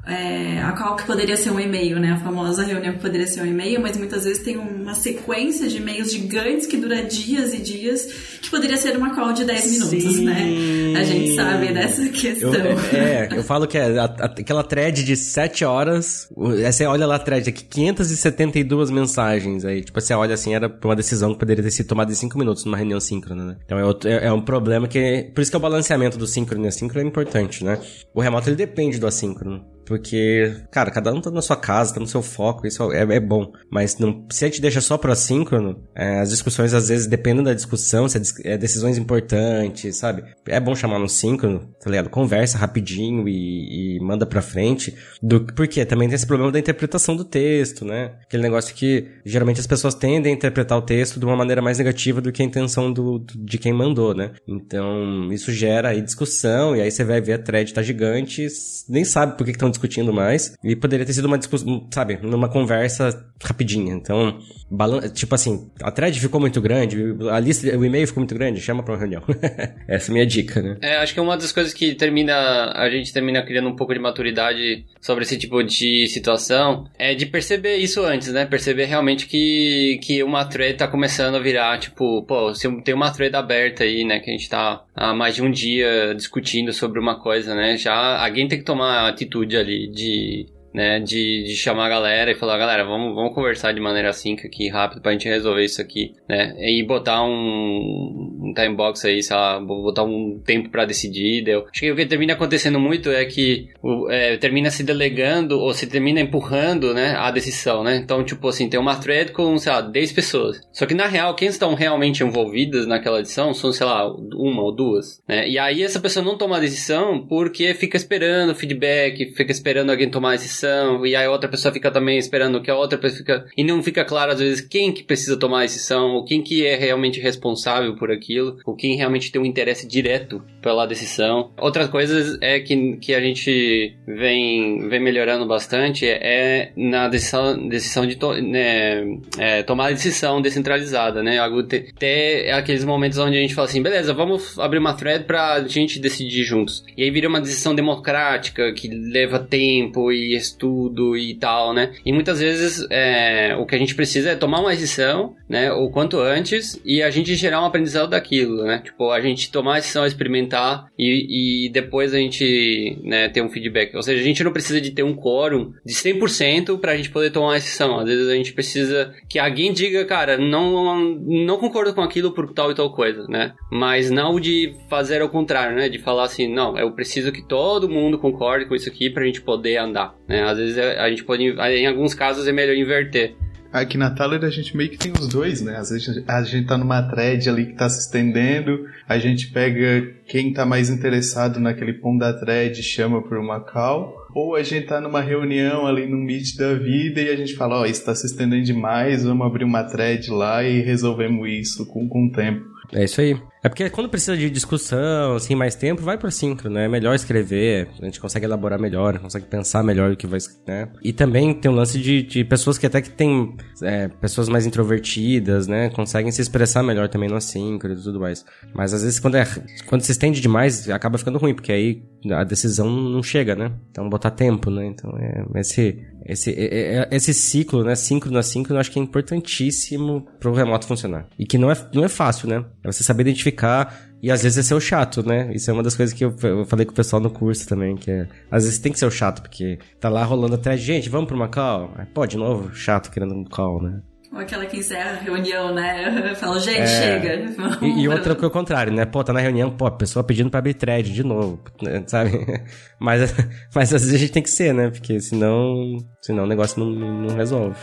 Speaker 7: é, a qual que poderia ser um e-mail, né? A famosa reunião que poderia ser um e-mail, mas muitas vezes tem uma sequência de e-mails gigantes que dura dias e dias, que poderia ser uma call de 10 minutos,
Speaker 2: Sim.
Speaker 7: né? A gente sabe dessa questão.
Speaker 2: Eu, é, eu falo que é a- aquela thread de 7 horas, aí você olha lá a thread, aqui 572 mensagens, aí tipo, você olha assim, era uma decisão que poderia ter sido tomada em 5 minutos numa reunião síncrona, né? Então é, outro- é, é um problema que, por isso que é o balanceamento do síncrono e assíncrono é importante, né? O remoto ele depende do assíncrono. Porque, cara, cada um tá na sua casa, tá no seu foco, isso é, é bom. Mas não, se a gente deixa só pro assíncrono, é, as discussões às vezes dependem da discussão, se é, é decisões importantes, sabe? É bom chamar no síncrono, tá ligado? Conversa rapidinho e, e manda pra frente. Do, porque também tem esse problema da interpretação do texto, né? Aquele negócio que geralmente as pessoas tendem a interpretar o texto de uma maneira mais negativa do que a intenção do, de quem mandou, né? Então, isso gera aí discussão, e aí você vai ver a thread tá gigante, nem sabe por que estão discutindo mais, e poderia ter sido uma discussão, sabe, numa conversa rapidinha. Então, balan tipo assim, a thread ficou muito grande, a lista, o e-mail ficou muito grande, chama pra uma reunião. Essa é a minha dica, né?
Speaker 5: É, acho que uma das coisas que termina, a gente termina criando um pouco de maturidade sobre esse tipo de situação é de perceber isso antes, né? Perceber realmente que, que uma thread tá começando a virar, tipo, pô, tem uma thread aberta aí, né? Que a gente tá há mais de um dia discutindo sobre uma coisa, né? Já alguém tem que tomar atitude ali de né, de, de chamar a galera e falar, galera, vamos, vamos conversar de maneira assim aqui, rápido, pra gente resolver isso aqui, né, e botar um, um time box aí, sei lá, botar um tempo pra decidir, deu. Acho que o que termina acontecendo muito é que é, termina se delegando ou se termina empurrando, né, a decisão, né, então, tipo assim, tem uma thread com, sei lá, 10 pessoas, só que na real, quem estão realmente envolvidas naquela edição são, sei lá, uma ou duas, né, e aí essa pessoa não toma a decisão porque fica esperando feedback, fica esperando alguém tomar a decisão, e aí a outra pessoa fica também esperando que a outra pessoa fica. E não fica claro, às vezes, quem que precisa tomar a decisão, ou quem que é realmente responsável por aquilo, ou quem realmente tem um interesse direto pela decisão. Outras coisas é que, que a gente vem, vem melhorando bastante é na decisão, decisão de to, né, é, tomar decisão descentralizada, né? Até aqueles momentos onde a gente fala assim, beleza, vamos abrir uma thread pra gente decidir juntos. E aí vira uma decisão democrática que leva tempo e estudo e tal, né? E muitas vezes é, o que a gente precisa é tomar uma decisão, né? O quanto antes e a gente gerar um aprendizado daquilo, né? Tipo, a gente tomar a decisão, experimentar e, e depois a gente né, ter um feedback. Ou seja, a gente não precisa de ter um quórum de 100% pra gente poder tomar uma decisão. Às vezes a gente precisa que alguém diga, cara, não, não concordo com aquilo por tal e tal coisa, né? Mas não de fazer ao contrário, né? De falar assim, não, eu preciso que todo mundo concorde com isso aqui pra gente poder andar, né? Às vezes a gente pode, em alguns casos é melhor inverter.
Speaker 4: Aqui na Thaler a gente meio que tem os dois, né? Às vezes a gente tá numa thread ali que tá se estendendo, a gente pega quem tá mais interessado naquele ponto da thread chama por uma call, ou a gente tá numa reunião ali no Meet da vida e a gente fala, ó, isso tá se estendendo demais, vamos abrir uma thread lá e resolvemos isso com, com o tempo.
Speaker 2: É isso aí. É porque quando precisa de discussão, assim, mais tempo, vai pro síncrono, né? É melhor escrever, a gente consegue elaborar melhor, consegue pensar melhor o que vai, né? E também tem um lance de, de pessoas que até que tem é, pessoas mais introvertidas, né? Conseguem se expressar melhor também no assíncrono e tudo mais. Mas às vezes quando, é, quando se estende demais, acaba ficando ruim, porque aí a decisão não chega, né? Então botar tempo, né? Então é, esse, esse, é- é- esse ciclo, né? Síncrono a síncrono, eu acho que é importantíssimo pro remoto funcionar. E que não é, não é fácil, né? É você saber identificar e às vezes é ser o chato, né? Isso é uma das coisas que eu, falei com o pessoal no curso também, que é... Às vezes tem que ser o chato, porque tá lá rolando atrás, gente, vamos pra uma call? Aí, Pô, de novo, chato querendo um call, né?
Speaker 7: Ou aquela que encerra a reunião, né? Fala, gente,
Speaker 2: É.
Speaker 7: chega.
Speaker 2: E, e outra que é o contrário, né? Pô, tá na reunião, pô, a pessoa pedindo pra abrir thread de novo, né? sabe? Mas, mas às vezes a gente tem que ser, né? Porque senão, senão o negócio não não resolve.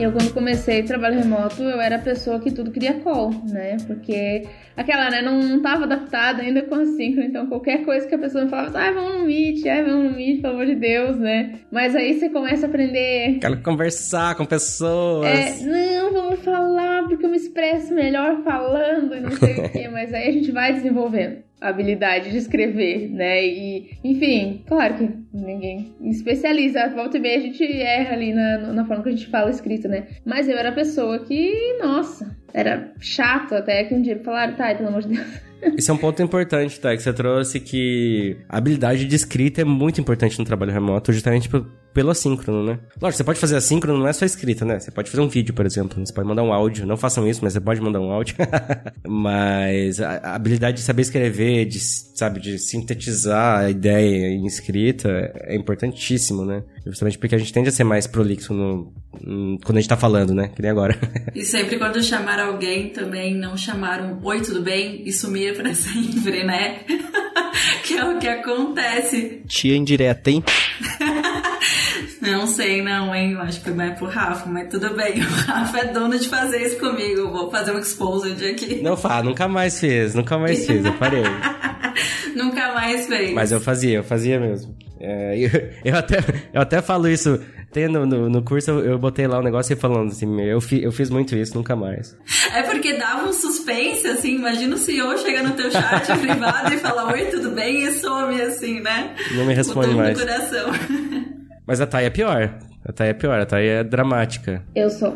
Speaker 3: Eu, quando comecei trabalho remoto, eu era a pessoa que tudo queria call, né? Porque aquela, né, não, não tava adaptada ainda com a síncrono, então qualquer coisa que a pessoa me falava, ai, vamos no Meet, ai, vamos no Meet, pelo amor de Deus, né? Mas aí você começa a aprender.
Speaker 2: Quero conversar com pessoas.
Speaker 3: É, não, vamos falar, porque eu me expresso melhor falando e não sei o quê, mas aí a gente vai desenvolvendo habilidade de escrever, né? E, enfim, claro que ninguém especializa. Volta e meia a gente erra ali na, na forma que a gente fala escrito, né? Mas eu era a pessoa que, nossa, era chato até que um dia falaram, tá, pelo amor de Deus.
Speaker 2: Isso é um ponto importante, tá? Que você trouxe que a habilidade de escrita é muito importante no trabalho remoto, justamente pelo assíncrono, né? Lógico, você pode fazer assíncrono, não é só escrita, né? Você pode fazer um vídeo, por exemplo. Você pode mandar um áudio. Não façam isso, mas você pode mandar um áudio. mas a habilidade de saber escrever, de, sabe, de sintetizar a ideia em escrita é importantíssimo, né? Justamente porque a gente tende a ser mais prolixo no, quando a gente tá falando, né? Que nem agora.
Speaker 7: e sempre quando chamar alguém também, não chamar um oi, tudo bem? E sumir pra sempre, né? que é o que acontece.
Speaker 6: Tia indireta, hein?
Speaker 7: Não sei, não, hein? Eu acho que vai pro Rafa, mas tudo bem. O Rafa é dono de fazer isso comigo. Eu vou fazer um exposed aqui.
Speaker 2: Não faz, nunca mais fez, nunca mais fez, eu parei.
Speaker 7: nunca mais fez.
Speaker 2: Mas eu fazia, eu fazia mesmo. É, eu, eu, até, eu até falo isso. Tem no, no, curso, eu, eu botei lá um negócio e falando assim, eu, fi, eu fiz muito isso, nunca mais.
Speaker 7: É porque dava um suspense, assim, imagina o CEO chegar no teu chat privado e falar, oi, tudo bem? E some, assim, né?
Speaker 2: Não me responde mais.
Speaker 7: Do coração.
Speaker 2: Mas a Thay é pior. A Thay é pior, a Thay é dramática.
Speaker 3: Eu sou.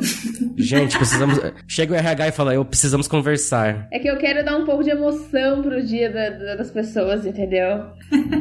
Speaker 2: Gente, precisamos. Chega o RH e fala, eu precisamos conversar.
Speaker 3: É que eu quero dar um pouco de emoção pro dia da, da, das pessoas, entendeu?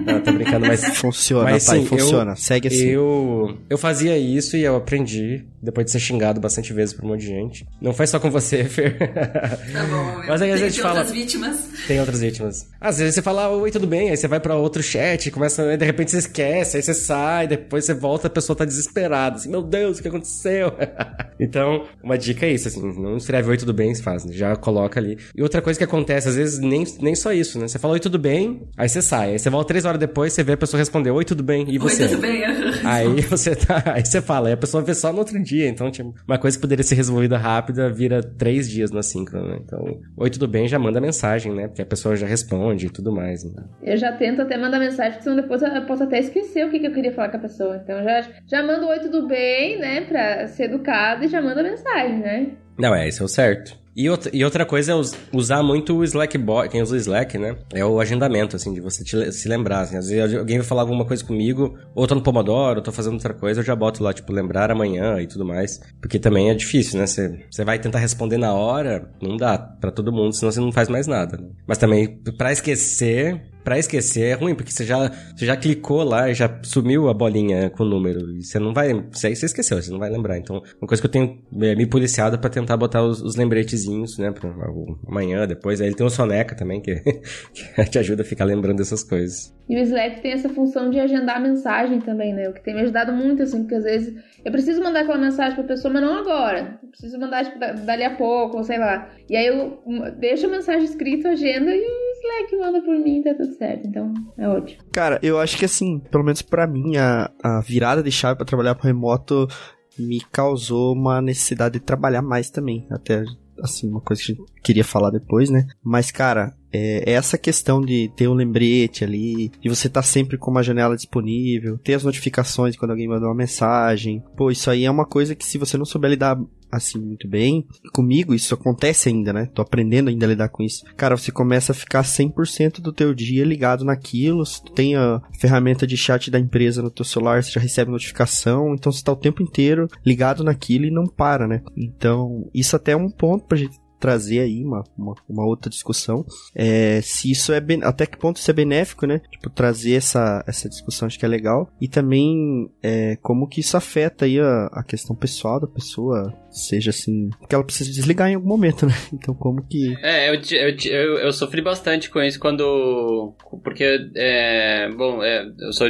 Speaker 2: Não, tô brincando, mas.
Speaker 6: Funciona, mas, Thay, sim, funciona. Eu, Segue assim.
Speaker 2: Eu, eu fazia isso e eu aprendi, depois de ser xingado bastante vezes por um monte de gente. Não faz só com você, Fer.
Speaker 7: Tá bom.
Speaker 2: Mas aí a gente
Speaker 7: tem
Speaker 2: fala.
Speaker 7: outras vítimas.
Speaker 2: Tem outras vítimas. Às vezes você fala, oi, tudo bem? Aí você vai pra outro chat, começa, de repente você esquece, aí você sai, depois você volta, a pessoa tá desesperada. Assim, meu Deus, o que aconteceu? então, uma dica é isso, assim, não escreve oi, tudo bem, faz, já coloca ali. E outra coisa que acontece, às vezes, nem, nem só isso, né? Você fala oi, tudo bem, aí você sai. Aí você volta três horas depois, você vê a pessoa responder oi, tudo bem, e você?
Speaker 7: Oi, tudo bem.
Speaker 2: Aí você tá, aí você fala, aí a pessoa vê só no outro dia. Então, tipo, uma coisa que poderia ser resolvida rápida vira três dias no assíncrono, né? Então, oi, tudo bem, já manda mensagem, né? Porque a pessoa já responde e tudo mais. Né?
Speaker 3: Eu já tento até mandar mensagem, porque senão depois eu posso até esquecer o que, que eu queria falar com a pessoa. Então, já, já mando oi, tudo bem, né? Pra ser educado e já manda mensagem, né?
Speaker 2: Não, é, isso é o certo. E outra, e outra coisa é usar muito o Slack bot, quem usa o Slack, né? É o agendamento, assim, de você te, se lembrar. Assim. Às vezes alguém vai falar alguma coisa comigo, ou tô no Pomodoro, ou tô fazendo outra coisa, eu já boto lá, tipo, lembrar amanhã e tudo mais. Porque também é difícil, né? Você vai tentar responder na hora, não dá para todo mundo, senão você não faz mais nada. Né? Mas também, para esquecer, Pra esquecer é ruim, porque você já, você já clicou lá e já sumiu a bolinha com o número. E você não vai. Aí você esqueceu, você não vai lembrar. Então, uma coisa que eu tenho é, me policiado para tentar botar os, os, lembretezinhos, né? Pra amanhã, depois. Aí ele tem o Soneca também, que, que te ajuda a ficar lembrando dessas coisas.
Speaker 3: E o Slack tem essa função de agendar mensagem também, né? O que tem me ajudado muito, assim, porque às vezes eu preciso mandar aquela mensagem pra pessoa, mas não agora. Eu preciso mandar, tipo, dali a pouco, ou sei lá. E aí eu deixo a mensagem escrita, agenda e Slack manda por mim, tá tudo certo. Então, é ótimo.
Speaker 6: Cara, eu acho que assim, pelo menos para mim, a, a virada de chave para trabalhar pro remoto me causou uma necessidade de trabalhar mais também. Até, assim, uma coisa que a gente queria falar depois, né? Mas, cara, é, essa questão de ter um lembrete ali, de você estar tá sempre com uma janela disponível, ter as notificações quando alguém mandou uma mensagem. Pô, isso aí é uma coisa que se você não souber lidar assim muito bem. Comigo isso acontece ainda, né? Tô aprendendo ainda a lidar com isso. Cara, você começa a ficar 100% do teu dia ligado naquilo. Tu tem a ferramenta de chat da empresa no teu celular, você já recebe notificação, então você tá o tempo inteiro ligado naquilo e não para, né? Então, isso até é um ponto pra gente trazer aí uma, uma, uma outra discussão. É, se isso é até que ponto isso é benéfico, né? Tipo, trazer essa, essa discussão acho que é legal. E também é, como que isso afeta aí a, a questão pessoal da pessoa, seja assim. Porque ela precisa desligar em algum momento, né? Então como que.
Speaker 5: É, eu, eu, eu, eu sofri bastante com isso quando. Porque, é, bom, é, eu sou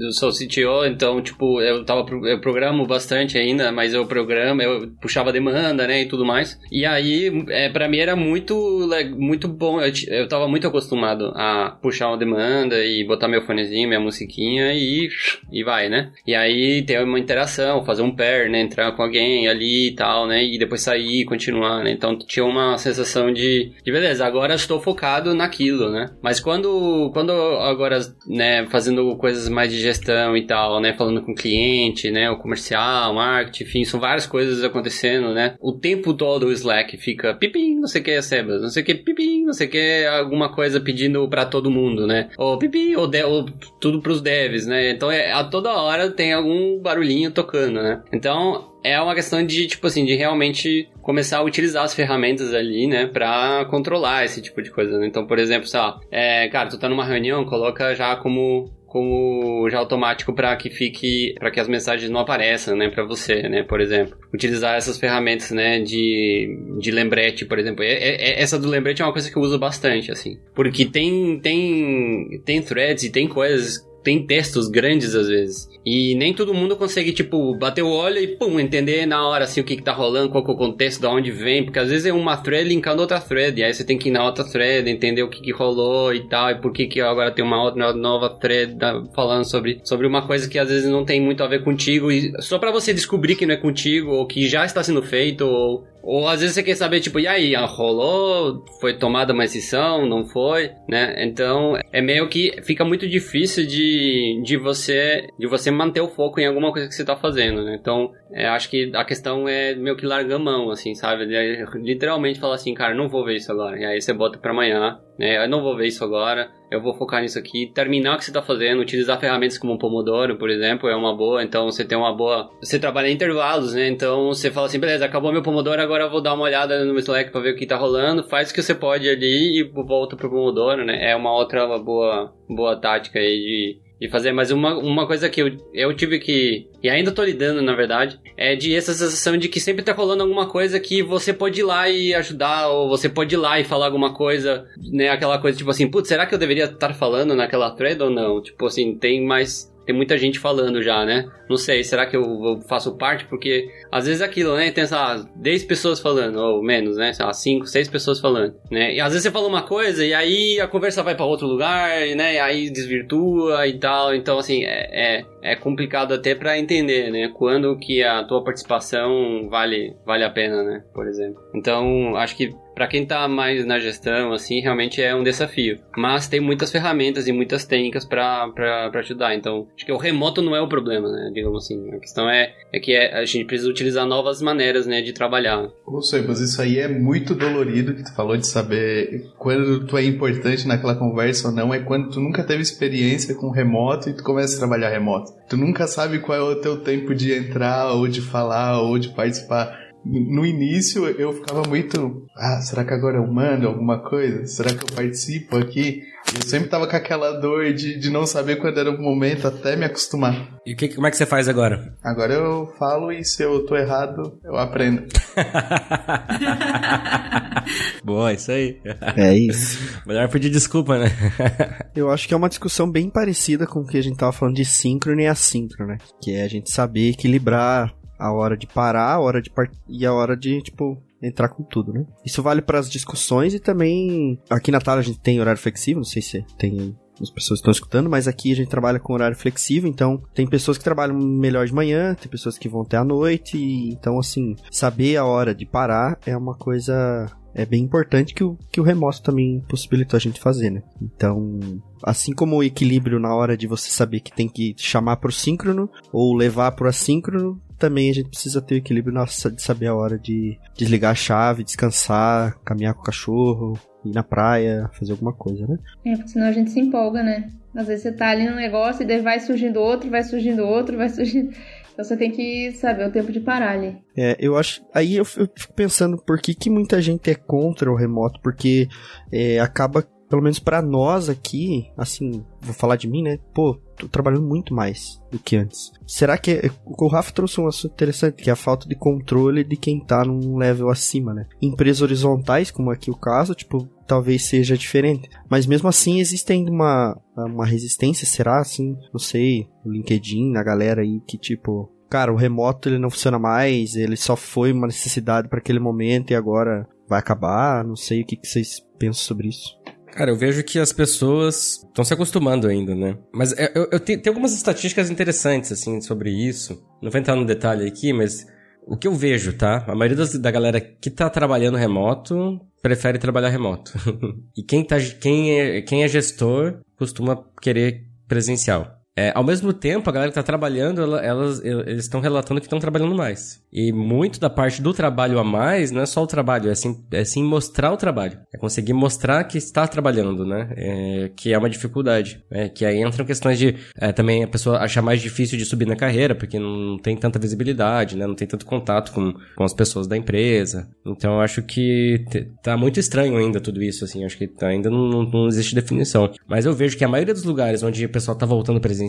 Speaker 5: eu sou CTO, então, tipo, eu tava eu programo bastante ainda, mas eu programo, eu puxava demanda, né, e tudo mais. E aí, é, para mim era muito muito bom, eu, eu tava muito acostumado a puxar uma demanda e botar meu fonezinho, minha musiquinha e e vai, né? E aí ter uma interação, fazer um pair, né, entrar com alguém ali e tal, né, e depois sair e continuar, né? Então tinha uma sensação de, de beleza, agora estou focado naquilo, né? Mas quando quando agora, né, fazendo coisas mais de gestão e tal, né? Falando com o cliente, né? O comercial, marketing, enfim, são várias coisas acontecendo, né? O tempo todo o Slack fica pipim, não sei o que, Sebas, não sei o que, pipim, não sei o que, alguma coisa pedindo para todo mundo, né? Ou pipim, ou, de, ou tudo pros devs, né? Então é, a toda hora tem algum barulhinho tocando, né? Então é uma questão de, tipo assim, de realmente começar a utilizar as ferramentas ali, né, pra controlar esse tipo de coisa. Né? Então, por exemplo, sei lá, é, cara, tu tá numa reunião, coloca já como como já automático para que fique para que as mensagens não apareçam, né, para você, né, por exemplo, utilizar essas ferramentas, né, de, de lembrete, por exemplo. É, é, essa do lembrete é uma coisa que eu uso bastante, assim, porque tem tem tem threads e tem coisas tem textos grandes às vezes. E nem todo mundo consegue, tipo, bater o olho e, pum, entender na hora, assim, o que, que tá rolando, qual que é o contexto, de onde vem. Porque às vezes é uma thread linkando outra thread. E aí você tem que ir na outra thread, entender o que, que rolou e tal. E por que, que agora tem uma outra nova thread falando sobre, sobre uma coisa que às vezes não tem muito a ver contigo. E só para você descobrir que não é contigo, ou que já está sendo feito, ou ou às vezes você quer saber, tipo, e aí, rolou? Foi tomada uma decisão? Não foi? Né? Então, é meio que fica muito difícil de, de você de você manter o foco em alguma coisa que você tá fazendo, né? Então, é, acho que a questão é meio que largar a mão, assim, sabe? literalmente falar assim, cara, não vou ver isso agora. E aí você bota pra amanhã, né? Eu não vou ver isso agora eu vou focar nisso aqui, terminar o que você está fazendo, utilizar ferramentas como o Pomodoro, por exemplo, é uma boa, então você tem uma boa... Você trabalha em intervalos, né? Então você fala assim, beleza, acabou meu Pomodoro, agora eu vou dar uma olhada no Slack para ver o que está rolando, faz o que você pode ali e volta pro Pomodoro, né? É uma outra boa, boa tática aí de de fazer, mas uma, uma coisa que eu, eu tive que, e ainda tô lidando, na verdade, é de essa sensação de que sempre tá rolando alguma coisa que você pode ir lá e ajudar, ou você pode ir lá e falar alguma coisa, né, aquela coisa tipo assim, putz, será que eu deveria estar falando naquela thread ou não? Tipo assim, tem mais tem muita gente falando já, né? Não sei, será que eu, faço parte? Porque às vezes é aquilo, né? Tem, sei lá, 10 pessoas falando, ou menos, né? Sei lá, 5, 6 pessoas falando, né? E às vezes você fala uma coisa e aí a conversa vai para outro lugar, né? E aí desvirtua e tal. Então, assim, é, é, é complicado até para entender, né? Quando que a tua participação vale, vale a pena, né? Por exemplo. Então, acho que para quem tá mais na gestão, assim, realmente é um desafio. Mas tem muitas ferramentas e muitas técnicas para ajudar. Então, acho que o remoto não é o problema, né? Digamos assim. A questão é, é que é, a gente precisa utilizar novas maneiras, né, de trabalhar.
Speaker 4: Ou seja, mas isso aí é muito dolorido que tu falou de saber quando tu é importante naquela conversa ou não. É quando tu nunca teve experiência com remoto e tu começa a trabalhar remoto. Tu nunca sabe qual é o teu tempo de entrar ou de falar ou de participar no início eu ficava muito. Ah, será que agora eu mando alguma coisa? Será que eu participo aqui? Eu sempre tava com aquela dor de, de não saber quando era o momento até me acostumar.
Speaker 2: E que, como é que você faz agora?
Speaker 4: Agora eu falo e se eu tô errado, eu aprendo.
Speaker 2: Boa, isso aí.
Speaker 6: É isso.
Speaker 2: Melhor pedir desculpa, né?
Speaker 6: eu acho que é uma discussão bem parecida com o que a gente tava falando de síncrono e assíncrono, né? Que é a gente saber equilibrar a hora de parar, a hora de part... e a hora de, tipo, entrar com tudo, né? Isso vale para as discussões e também aqui na Tala a gente tem horário flexível, não sei se tem as pessoas estão escutando, mas aqui a gente trabalha com horário flexível, então tem pessoas que trabalham melhor de manhã, tem pessoas que vão até à noite, e, então assim, saber a hora de parar é uma coisa é bem importante que o, que o remoto também possibilitou a gente fazer, né? Então, assim como o equilíbrio na hora de você saber que tem que chamar para o síncrono ou levar para o assíncrono, também a gente precisa ter o equilíbrio nossa, de saber a hora de desligar a chave, descansar, caminhar com o cachorro, ir na praia, fazer alguma coisa, né?
Speaker 3: É, porque senão a gente se empolga, né? Às vezes você tá ali no negócio e daí vai surgindo outro, vai surgindo outro, vai surgindo. Então você tem que saber o tempo de parar ali.
Speaker 6: É, eu acho. Aí eu, eu fico pensando por que, que muita gente é contra o remoto, porque é, acaba pelo menos para nós aqui, assim, vou falar de mim, né? Pô, tô trabalhando muito mais do que antes. Será que o Rafa trouxe um assunto interessante, que é a falta de controle de quem tá num level acima, né? Empresas horizontais, como aqui o caso, tipo, talvez seja diferente. Mas mesmo assim existe ainda uma, uma resistência, será assim? Não sei, no LinkedIn, na galera aí que tipo, cara, o remoto ele não funciona mais, ele só foi uma necessidade para aquele momento e agora vai acabar. Não sei o que, que vocês pensam sobre isso.
Speaker 2: Cara, eu vejo que as pessoas estão se acostumando ainda, né? Mas é, eu, eu tenho, tenho algumas estatísticas interessantes, assim, sobre isso. Não vou entrar no detalhe aqui, mas o que eu vejo, tá? A maioria das, da galera que tá trabalhando remoto prefere trabalhar remoto. e quem, tá, quem, é, quem é gestor costuma querer presencial. É, ao mesmo tempo, a galera que tá trabalhando, ela, elas, eles estão relatando que estão trabalhando mais. E muito da parte do trabalho a mais não é só o trabalho, é sim, é sim mostrar o trabalho. É conseguir mostrar que está trabalhando, né? É, que é uma dificuldade. É, que aí entram questões de é, também a pessoa achar mais difícil de subir na carreira, porque não tem tanta visibilidade, né? Não tem tanto contato com, com as pessoas da empresa. Então eu acho que tá muito estranho ainda tudo isso, assim. Acho que ainda não, não, não existe definição. Mas eu vejo que a maioria dos lugares onde o pessoal tá voltando presencial,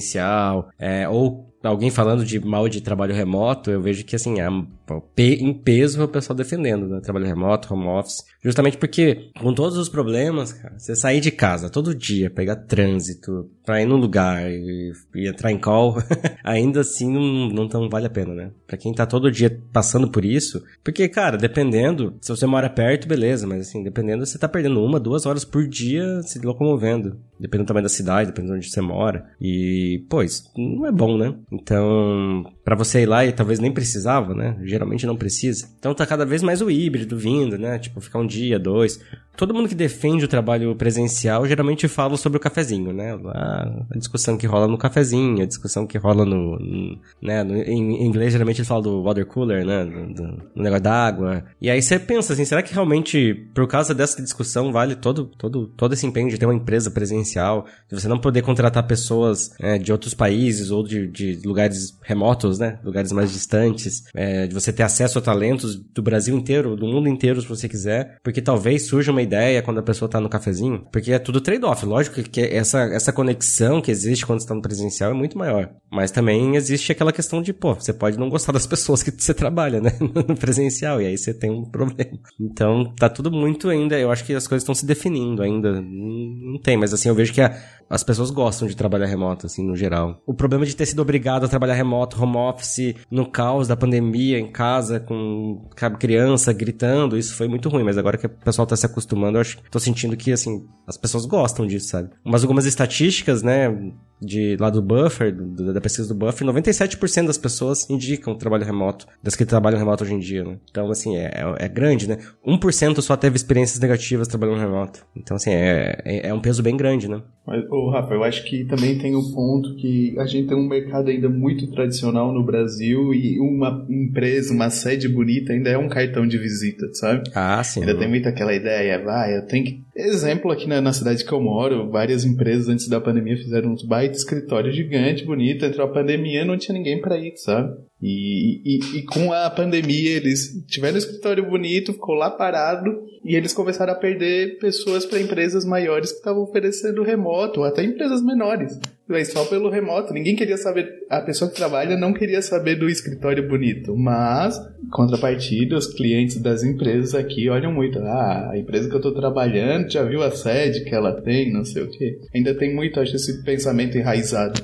Speaker 2: é, ou alguém falando de mal de trabalho remoto, eu vejo que, assim, em peso é o pessoal defendendo, né? Trabalho remoto, home office. Justamente porque, com todos os problemas, cara, você sair de casa todo dia, pegar trânsito, pra ir num lugar e, e entrar em call, ainda assim não, não tão vale a pena, né? Pra quem tá todo dia passando por isso, porque, cara, dependendo, se você mora perto, beleza, mas assim, dependendo, você tá perdendo uma, duas horas por dia se locomovendo. Dependendo do tamanho da cidade, dependendo de onde você mora. E, pô, isso não é bom, né? Então, para você ir lá e talvez nem precisava, né? Geralmente não precisa. Então tá cada vez mais o híbrido vindo, né? Tipo, ficar um dia, dois. Todo mundo que defende o trabalho presencial geralmente fala sobre o cafezinho, né? A discussão que rola no cafezinho, a discussão que rola no. no né? No, em inglês, geralmente eles falam do water cooler, né? Do, do, do negócio d'água. E aí você pensa assim, será que realmente, por causa dessa discussão, vale todo, todo, todo esse empenho de ter uma empresa presencial, de você não poder contratar pessoas é, de outros países ou de, de lugares remotos, né? Lugares mais distantes, é, de você ter acesso a talentos do Brasil inteiro, do mundo inteiro, se você quiser, porque talvez surja uma ideia quando a pessoa tá no cafezinho, porque é tudo trade-off. Lógico que essa, essa conexão que existe quando você tá no presencial é muito maior. Mas também existe aquela questão de, pô, você pode não gostar das pessoas que você trabalha, né? No presencial, e aí você tem um problema. Então, tá tudo muito ainda, eu acho que as coisas estão se definindo ainda. Não tem, mas assim, eu vejo que a, as pessoas gostam de trabalhar remoto, assim, no geral. O problema de ter sido obrigado a trabalhar remoto, home office, no caos da pandemia, em casa, com criança gritando, isso foi muito ruim. Mas agora que o pessoal tá se acostumando, eu acho, tô sentindo que, assim, as pessoas gostam disso, sabe? Mas algumas estatísticas, né, de lá do Buffer, do, da pesquisa do Buffer, 97% das pessoas indicam trabalho remoto, das que trabalham remoto hoje em dia, né? Então, assim, é, é, é grande, né? 1% só teve experiências negativas trabalhando remoto. Então, assim, é, é, é um peso bem grande, né?
Speaker 4: Mas, ô, Rafa, eu acho que também tem o um ponto que a gente tem um mercado ainda muito tradicional no Brasil e uma empresa, uma sede bonita ainda é um cartão de visita, sabe?
Speaker 2: Ah, sim.
Speaker 4: Ainda tem muito aquela ideia, vai, eu tenho que... Exemplo aqui na, na cidade que eu moro, várias empresas antes da pandemia fizeram uns baita escritório gigante, bonito, entrou a pandemia não tinha ninguém para ir, sabe? E, e, e, com a pandemia eles tiveram um escritório bonito, ficou lá parado e eles começaram a perder pessoas para empresas maiores que estavam oferecendo remoto, ou até empresas menores. Mas só pelo remoto. Ninguém queria saber. A pessoa que trabalha não queria saber do escritório bonito. Mas, contrapartida, os clientes das empresas aqui olham muito. Ah, a empresa que eu tô trabalhando já viu a sede que ela tem, não sei o quê. Ainda tem muito, acho, esse pensamento enraizado.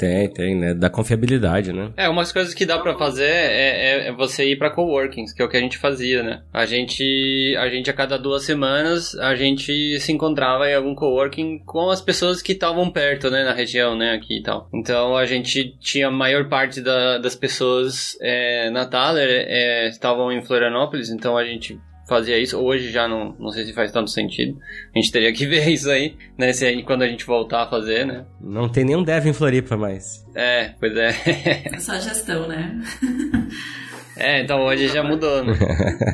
Speaker 2: Tem, tem, né? Da confiabilidade, né?
Speaker 5: É, umas coisas que dá para fazer é, é, é, você ir para coworkings, que é o que a gente fazia, né? A gente, a gente a cada duas semanas, a gente se encontrava em algum coworking com as pessoas que estavam perto, né? Na região, né? Aqui e tal. Então a gente tinha a maior parte da, das pessoas é, na Thaler é, estavam em Florianópolis, então a gente fazia isso. Hoje já não, não sei se faz tanto sentido. A gente teria que ver isso aí, né? Se aí, quando a gente voltar a fazer, né?
Speaker 2: Não tem nenhum dev em Floripa mais.
Speaker 5: É, pois é.
Speaker 7: É só gestão, né?
Speaker 5: É, então hoje já mudou, né?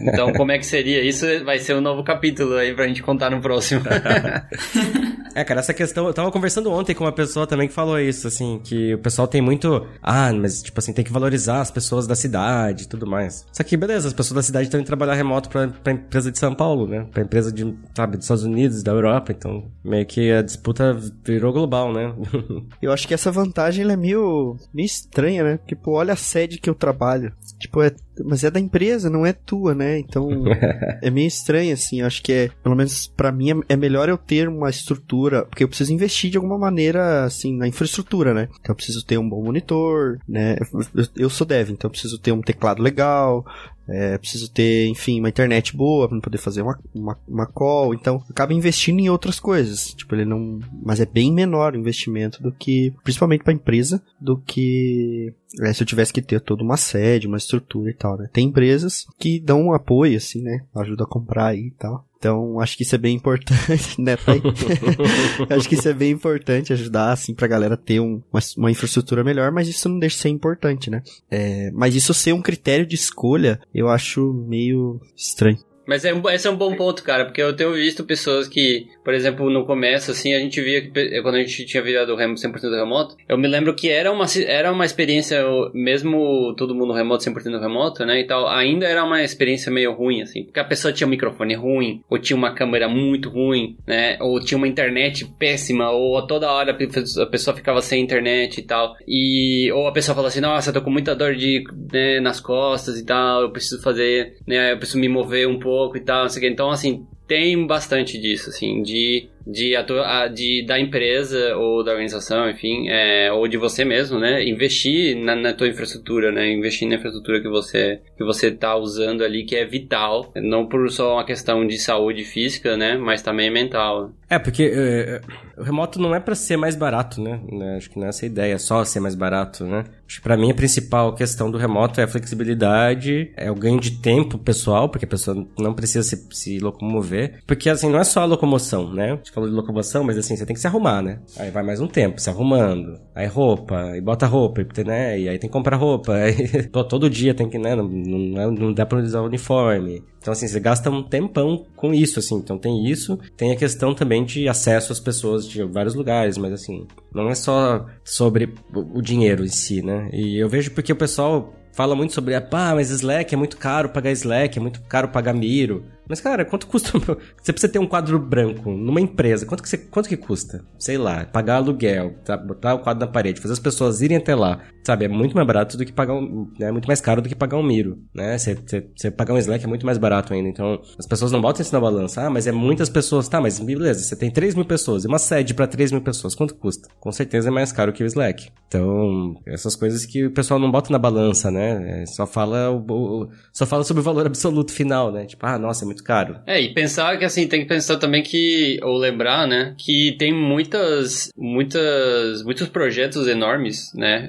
Speaker 5: Então como é que seria? Isso vai ser um novo capítulo aí pra gente contar no próximo.
Speaker 2: é, cara, essa questão. Eu tava conversando ontem com uma pessoa também que falou isso, assim, que o pessoal tem muito. Ah, mas, tipo assim, tem que valorizar as pessoas da cidade e tudo mais. Só que, beleza, as pessoas da cidade também trabalhar remoto pra, pra empresa de São Paulo, né? Pra empresa de, sabe, dos Estados Unidos, da Europa. Então, meio que a disputa virou global, né?
Speaker 6: eu acho que essa vantagem ela é meio, meio estranha, né? Tipo, olha a sede que eu trabalho. Tipo, é mas é da empresa, não é tua, né? Então é meio estranho, assim. Acho que é, pelo menos para mim, é, é melhor eu ter uma estrutura, porque eu preciso investir de alguma maneira, assim, na infraestrutura, né? Então eu preciso ter um bom monitor, né? Eu, eu sou dev, então eu preciso ter um teclado legal, é, preciso ter, enfim, uma internet boa para poder fazer uma, uma, uma, call. Então, acaba investindo em outras coisas. Tipo, ele não. Mas é bem menor o investimento do que. Principalmente para empresa, do que. É, se eu tivesse que ter toda uma sede, uma estrutura e tal, né? Tem empresas que dão um apoio, assim, né? Ajuda a comprar aí e tal. Então, acho que isso é bem importante, né, Thay? acho que isso é bem importante, ajudar, assim, pra galera ter um, uma, uma, infraestrutura melhor, mas isso não deixa de ser importante, né? É, mas isso ser um critério de escolha, eu acho meio estranho.
Speaker 5: Mas é, esse é um bom ponto, cara, porque eu tenho visto pessoas que, por exemplo, no começo, assim, a gente via que quando a gente tinha virado 100% remoto, eu me lembro que era uma, era uma experiência, mesmo todo mundo remoto, 100% remoto, né, e tal, ainda era uma experiência meio ruim, assim, porque a pessoa tinha um microfone ruim, ou tinha uma câmera muito ruim, né, ou tinha uma internet péssima, ou toda hora a pessoa ficava sem internet e tal, e, ou a pessoa fala assim, nossa, eu tô com muita dor de, né, nas costas e tal, eu preciso fazer, né, eu preciso me mover um pouco, pouco e tal, não sei o que. Então, assim, tem bastante disso, assim, de de, de da empresa ou da organização, enfim, é, ou de você mesmo, né? Investir na, na tua infraestrutura, né? Investir na infraestrutura que você que você está usando ali, que é vital, não por só uma questão de saúde física, né? Mas também mental.
Speaker 2: É, porque é, o remoto não é para ser mais barato, né? né? Acho que não é essa a ideia, só ser mais barato, né? Acho que pra mim a principal questão do remoto é a flexibilidade, é o ganho de tempo pessoal, porque a pessoa não precisa se, se locomover. Porque, assim, não é só a locomoção, né? Falou de locomoção, mas assim, você tem que se arrumar, né? Aí vai mais um tempo se arrumando. Aí roupa, e bota roupa, né? E aí tem que comprar roupa. Aí todo dia tem que, né? Não, não, não dá pra usar o uniforme. Então, assim, você gasta um tempão com isso, assim. Então tem isso. Tem a questão também de acesso às pessoas de vários lugares, mas assim, não é só sobre o dinheiro em si, né? E eu vejo porque o pessoal fala muito sobre, ah, mas Slack é muito caro pagar Slack, é muito caro pagar Miro. Mas, cara, quanto custa. Você precisa ter um quadro branco numa empresa. Quanto que, você... quanto que custa? Sei lá, pagar aluguel, tá? botar o quadro na parede, fazer as pessoas irem até lá. Sabe, é muito mais barato do que pagar um. É muito mais caro do que pagar um Miro. Né? Você, você, você pagar um Slack é muito mais barato ainda. Então, as pessoas não botam isso na balança. Ah, mas é muitas pessoas. Tá, mas beleza, você tem 3 mil pessoas. E uma sede para 3 mil pessoas, quanto custa? Com certeza é mais caro que o Slack. Então, essas coisas que o pessoal não bota na balança, né? É, só fala, só fala sobre o valor absoluto final, né? Tipo, ah, nossa, é muito caro.
Speaker 5: É, e pensar que assim, tem que pensar também que, ou lembrar, né, que tem muitas, muitas, muitos projetos enormes, né,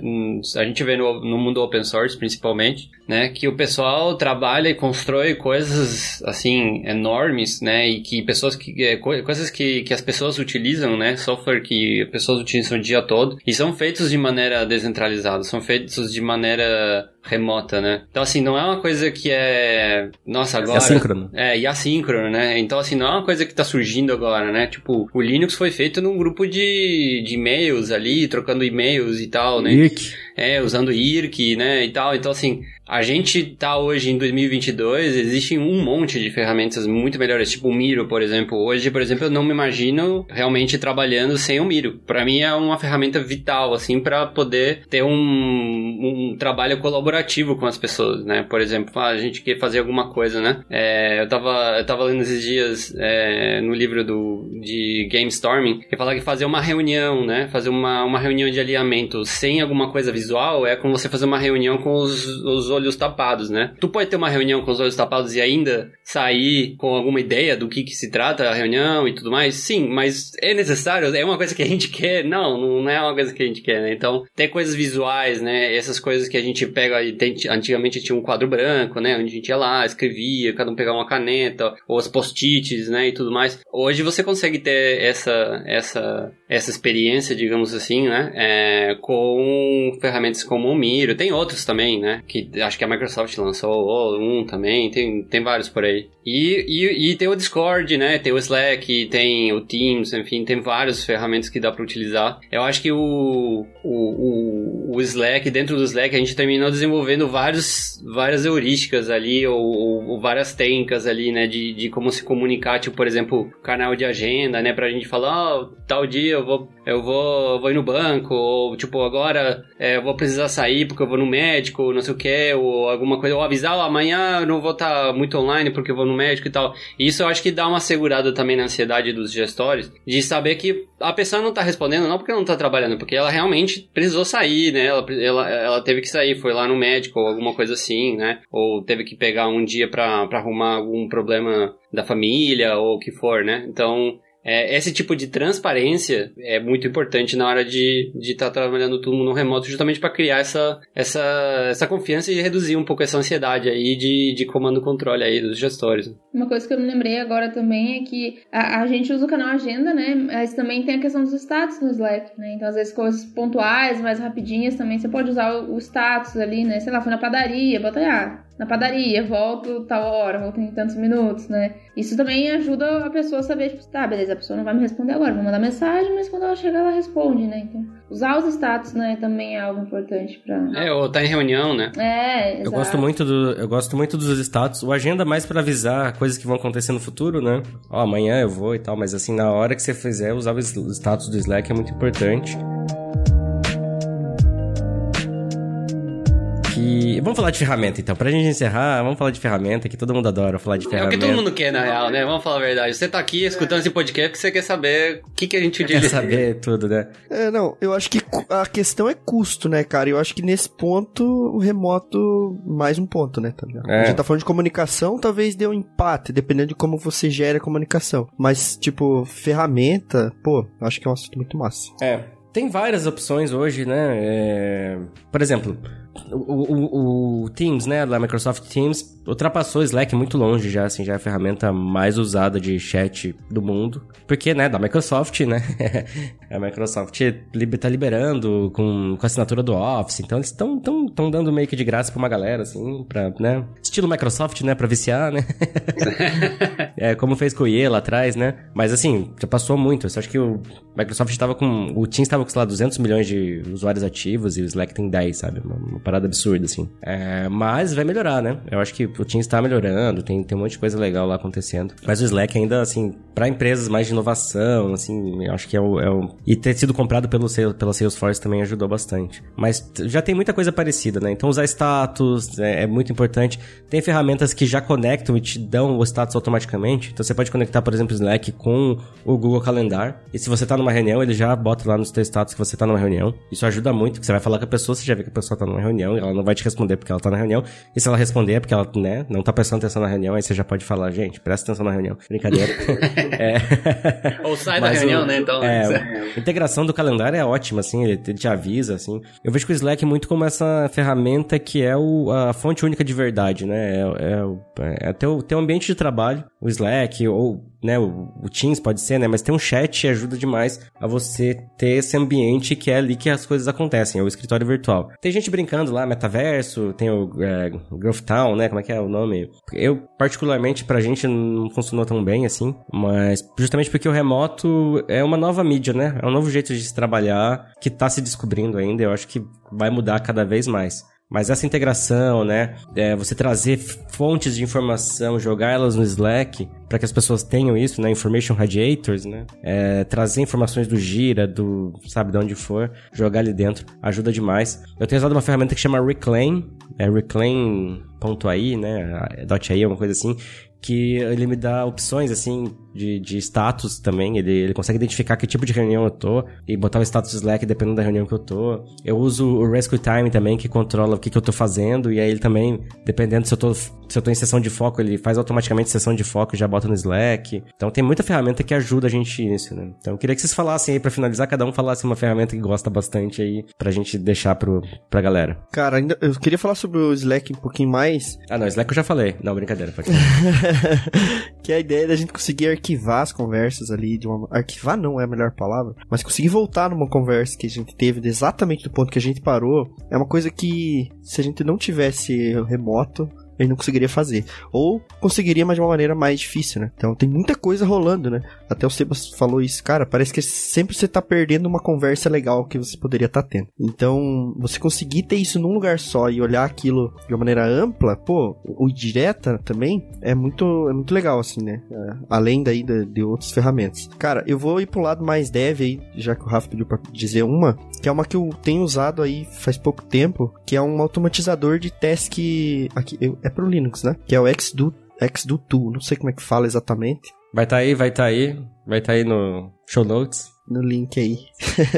Speaker 5: a gente vê no, no mundo open source principalmente, né, que o pessoal trabalha e constrói coisas, assim, enormes, né, e que pessoas que, é, coisas que, que as pessoas utilizam, né, software que as pessoas utilizam o dia todo, e são feitos de maneira descentralizada, são feitos de maneira remota, né? Então, assim, não é uma coisa que é. Nossa, agora.
Speaker 2: E assíncrono.
Speaker 5: É, e assíncrono, né? Então, assim, não é uma coisa que tá surgindo agora, né? Tipo, o Linux foi feito num grupo de, de e-mails ali, trocando e-mails e tal, né?
Speaker 2: IRC.
Speaker 5: É, usando IRC, né? E tal. Então, assim, a gente tá hoje em 2022, existem um monte de ferramentas muito melhores, tipo o Miro, por exemplo. Hoje, por exemplo, eu não me imagino realmente trabalhando sem o Miro. Para mim é uma ferramenta vital, assim, para poder ter um, um trabalho colaborativo com as pessoas, né? Por exemplo, ah, a gente quer fazer alguma coisa, né? É, eu, tava, eu tava lendo esses dias é, no livro do, de Game Storming, que fala que fazer uma reunião, né? Fazer uma, uma reunião de alinhamento sem alguma coisa visual é como você fazer uma reunião com os, os olhos tapados, né? Tu pode ter uma reunião com os olhos tapados e ainda sair com alguma ideia do que, que se trata a reunião e tudo mais? Sim, mas é necessário? É uma coisa que a gente quer? Não, não é uma coisa que a gente quer, né? Então, tem coisas visuais, né? Essas coisas que a gente pega e tem, antigamente tinha um quadro branco, né? Onde a gente ia lá, escrevia, cada um pegava uma caneta, ou as post-its, né? E tudo mais. Hoje você consegue ter essa, essa, essa experiência, digamos assim, né? É, com ferramentas como o Miro. Tem outros também, né? Que acho que a Microsoft lançou um também, tem, tem vários por aí. E, e, e, tem o Discord, né? Tem o Slack, tem o Teams, enfim, tem várias ferramentas que dá para utilizar. Eu acho que o, o, o, o, Slack, dentro do Slack, a gente terminou desenvolvendo vários, várias heurísticas ali, ou, ou várias técnicas ali, né? De, de como se comunicar, tipo, por exemplo, canal de agenda, né? Pra gente falar, oh, tal dia eu vou, eu vou, vou ir no banco, ou tipo, agora é, eu vou precisar sair porque eu vou no médico, não sei o que, ou alguma coisa, ou avisar, amanhã eu não vou estar tá muito online porque eu vou no médico e tal. Isso eu acho que dá uma segurada também na ansiedade dos gestores, de saber que a pessoa não tá respondendo não porque não tá trabalhando, porque ela realmente precisou sair, né? Ela, ela, ela teve que sair, foi lá no médico ou alguma coisa assim, né? Ou teve que pegar um dia pra arrumar algum problema da família ou o que for, né? Então, é, esse tipo de transparência é muito importante na hora de estar tá trabalhando tudo no remoto, justamente para criar essa, essa, essa confiança e reduzir um pouco essa ansiedade aí de, de comando e controle aí dos gestores.
Speaker 3: Uma coisa que eu me lembrei agora também é que a, a gente usa o canal Agenda, né? Mas também tem a questão dos status no Slack, né? Então, às vezes, coisas pontuais, mais rapidinhas também, você pode usar o, o status ali, né? Sei lá, foi na padaria, bota aí, ah, na padaria, volto tal hora, volto em tantos minutos, né? Isso também ajuda a pessoa a saber, tipo, tá, beleza, a pessoa não vai me responder agora, vou mandar mensagem, mas quando ela chegar, ela responde, né? Então, usar os status, né, também é algo importante pra...
Speaker 5: É, ou tá em reunião, né?
Speaker 3: É, exato.
Speaker 2: Eu gosto muito do, eu gosto muito dos status, o agenda mais para avisar coisas que vão acontecer no futuro, né? Ó, amanhã eu vou e tal, mas assim, na hora que você fizer, usar o status do Slack é muito importante. Que. Vamos falar de ferramenta então. Pra gente encerrar, vamos falar de ferramenta, que todo mundo adora falar de ferramenta.
Speaker 5: É o que todo mundo quer, na real, né? Vamos falar a verdade. Você tá aqui escutando esse podcast porque você quer saber o que, que a gente
Speaker 2: Quer saber tudo, né?
Speaker 6: É, não, eu acho que a questão é custo, né, cara? Eu acho que nesse ponto, o remoto, mais um ponto, né? Tá é. A gente tá falando de comunicação, talvez dê um empate, dependendo de como você gera a comunicação. Mas, tipo, ferramenta, pô, acho que é um assunto muito massa.
Speaker 2: É. Tem várias opções hoje, né? É... Por exemplo, o, o, o, Teams, né, da Microsoft Teams, ultrapassou o Slack muito longe já, assim, já é a ferramenta mais usada de chat do mundo. Porque, né, da Microsoft, né, a Microsoft tá liberando com, com a assinatura do Office, então eles estão tão, tão dando meio que de graça pra uma galera, assim, pra, né, estilo Microsoft, né, pra viciar, né. é, como fez com o IE lá atrás, né, mas assim, já passou muito, eu acho que o Microsoft estava com, o Teams estava com, sei lá, 200 milhões de usuários ativos e o Slack tem 10, sabe, uma, uma parada absurda, assim. É, mas vai melhorar, né? Eu acho que o Teams está melhorando, tem, tem um monte de coisa legal lá acontecendo. Mas o Slack ainda, assim, para empresas mais de inovação, assim, eu acho que é o, é o... E ter sido comprado pelo, pela Salesforce também ajudou bastante. Mas já tem muita coisa parecida, né? Então usar status é, é muito importante. Tem ferramentas que já conectam e te dão o status automaticamente. Então você pode conectar, por exemplo, o Slack com o Google Calendar. E se você tá numa reunião, ele já bota lá nos teus status que você tá numa reunião. Isso ajuda muito, porque você vai falar com a pessoa, você já vê que a pessoa tá numa reunião reunião, ela não vai te responder porque ela tá na reunião. E se ela responder é porque ela, né, não tá prestando atenção na reunião, aí você já pode falar, gente, presta atenção na reunião. Brincadeira.
Speaker 5: é. Ou sai da reunião, o, né, então.
Speaker 2: É, a integração do calendário é ótima, assim, ele te avisa, assim. Eu vejo que o Slack é muito como essa ferramenta que é o, a fonte única de verdade, né? É, é, é teu, teu ambiente de trabalho, o Slack, ou né, o, o, Teams pode ser, né, mas tem um chat e ajuda demais a você ter esse ambiente que é ali que as coisas acontecem, é o escritório virtual. Tem gente brincando lá, metaverso, tem o é, Growth Town, né, como é que é o nome? Eu, particularmente, pra gente não funcionou tão bem assim, mas justamente porque o remoto é uma nova mídia, né, é um novo jeito de se trabalhar que tá se descobrindo ainda, eu acho que vai mudar cada vez mais. Mas essa integração, né? É, você trazer fontes de informação, jogar elas no Slack, para que as pessoas tenham isso, né? Information Radiators, né? É, trazer informações do Gira, do, sabe, de onde for, jogar ali dentro, ajuda demais. Eu tenho usado uma ferramenta que chama Reclaim, é reclaim.ai, né? .ai, uma coisa assim, que ele me dá opções, assim, de, de status também. Ele, ele consegue identificar que tipo de reunião eu tô e botar o status Slack dependendo da reunião que eu tô. Eu uso o Rescue Time também, que controla o que, que eu tô fazendo. E aí ele também, dependendo se eu tô, se eu tô em sessão de foco, ele faz automaticamente sessão de foco e já bota no Slack. Então tem muita ferramenta que ajuda a gente nisso, né? Então eu queria que vocês falassem aí pra finalizar, cada um falasse uma ferramenta que gosta bastante aí pra gente deixar pro, pra galera.
Speaker 6: Cara, ainda, eu queria falar sobre o Slack um pouquinho mais.
Speaker 2: Ah, não, Slack eu já falei. Não, brincadeira.
Speaker 6: que é a ideia da gente conseguir arquivar as conversas ali, de uma. Arquivar não é a melhor palavra, mas conseguir voltar numa conversa que a gente teve exatamente do ponto que a gente parou, é uma coisa que, se a gente não tivesse remoto, ele não conseguiria fazer. Ou conseguiria, mas de uma maneira mais difícil, né? Então tem muita coisa rolando, né? Até o Sebas falou isso, cara, parece que sempre você tá perdendo uma conversa legal que você poderia estar tá tendo. Então, você conseguir ter isso num lugar só e olhar aquilo de uma maneira ampla, pô, o direta também é muito, é muito legal, assim, né? É, além daí de, de outras ferramentas. Cara, eu vou ir pro lado mais dev aí, já que o Rafa pediu pra dizer uma, que é uma que eu tenho usado aí faz pouco tempo, que é um automatizador de task aqui, é pro Linux, né? Que é o Xdo, Xdo Tool, não sei como é que fala exatamente.
Speaker 2: Vai estar tá aí, vai estar tá aí, vai estar tá aí no show notes
Speaker 6: no link aí.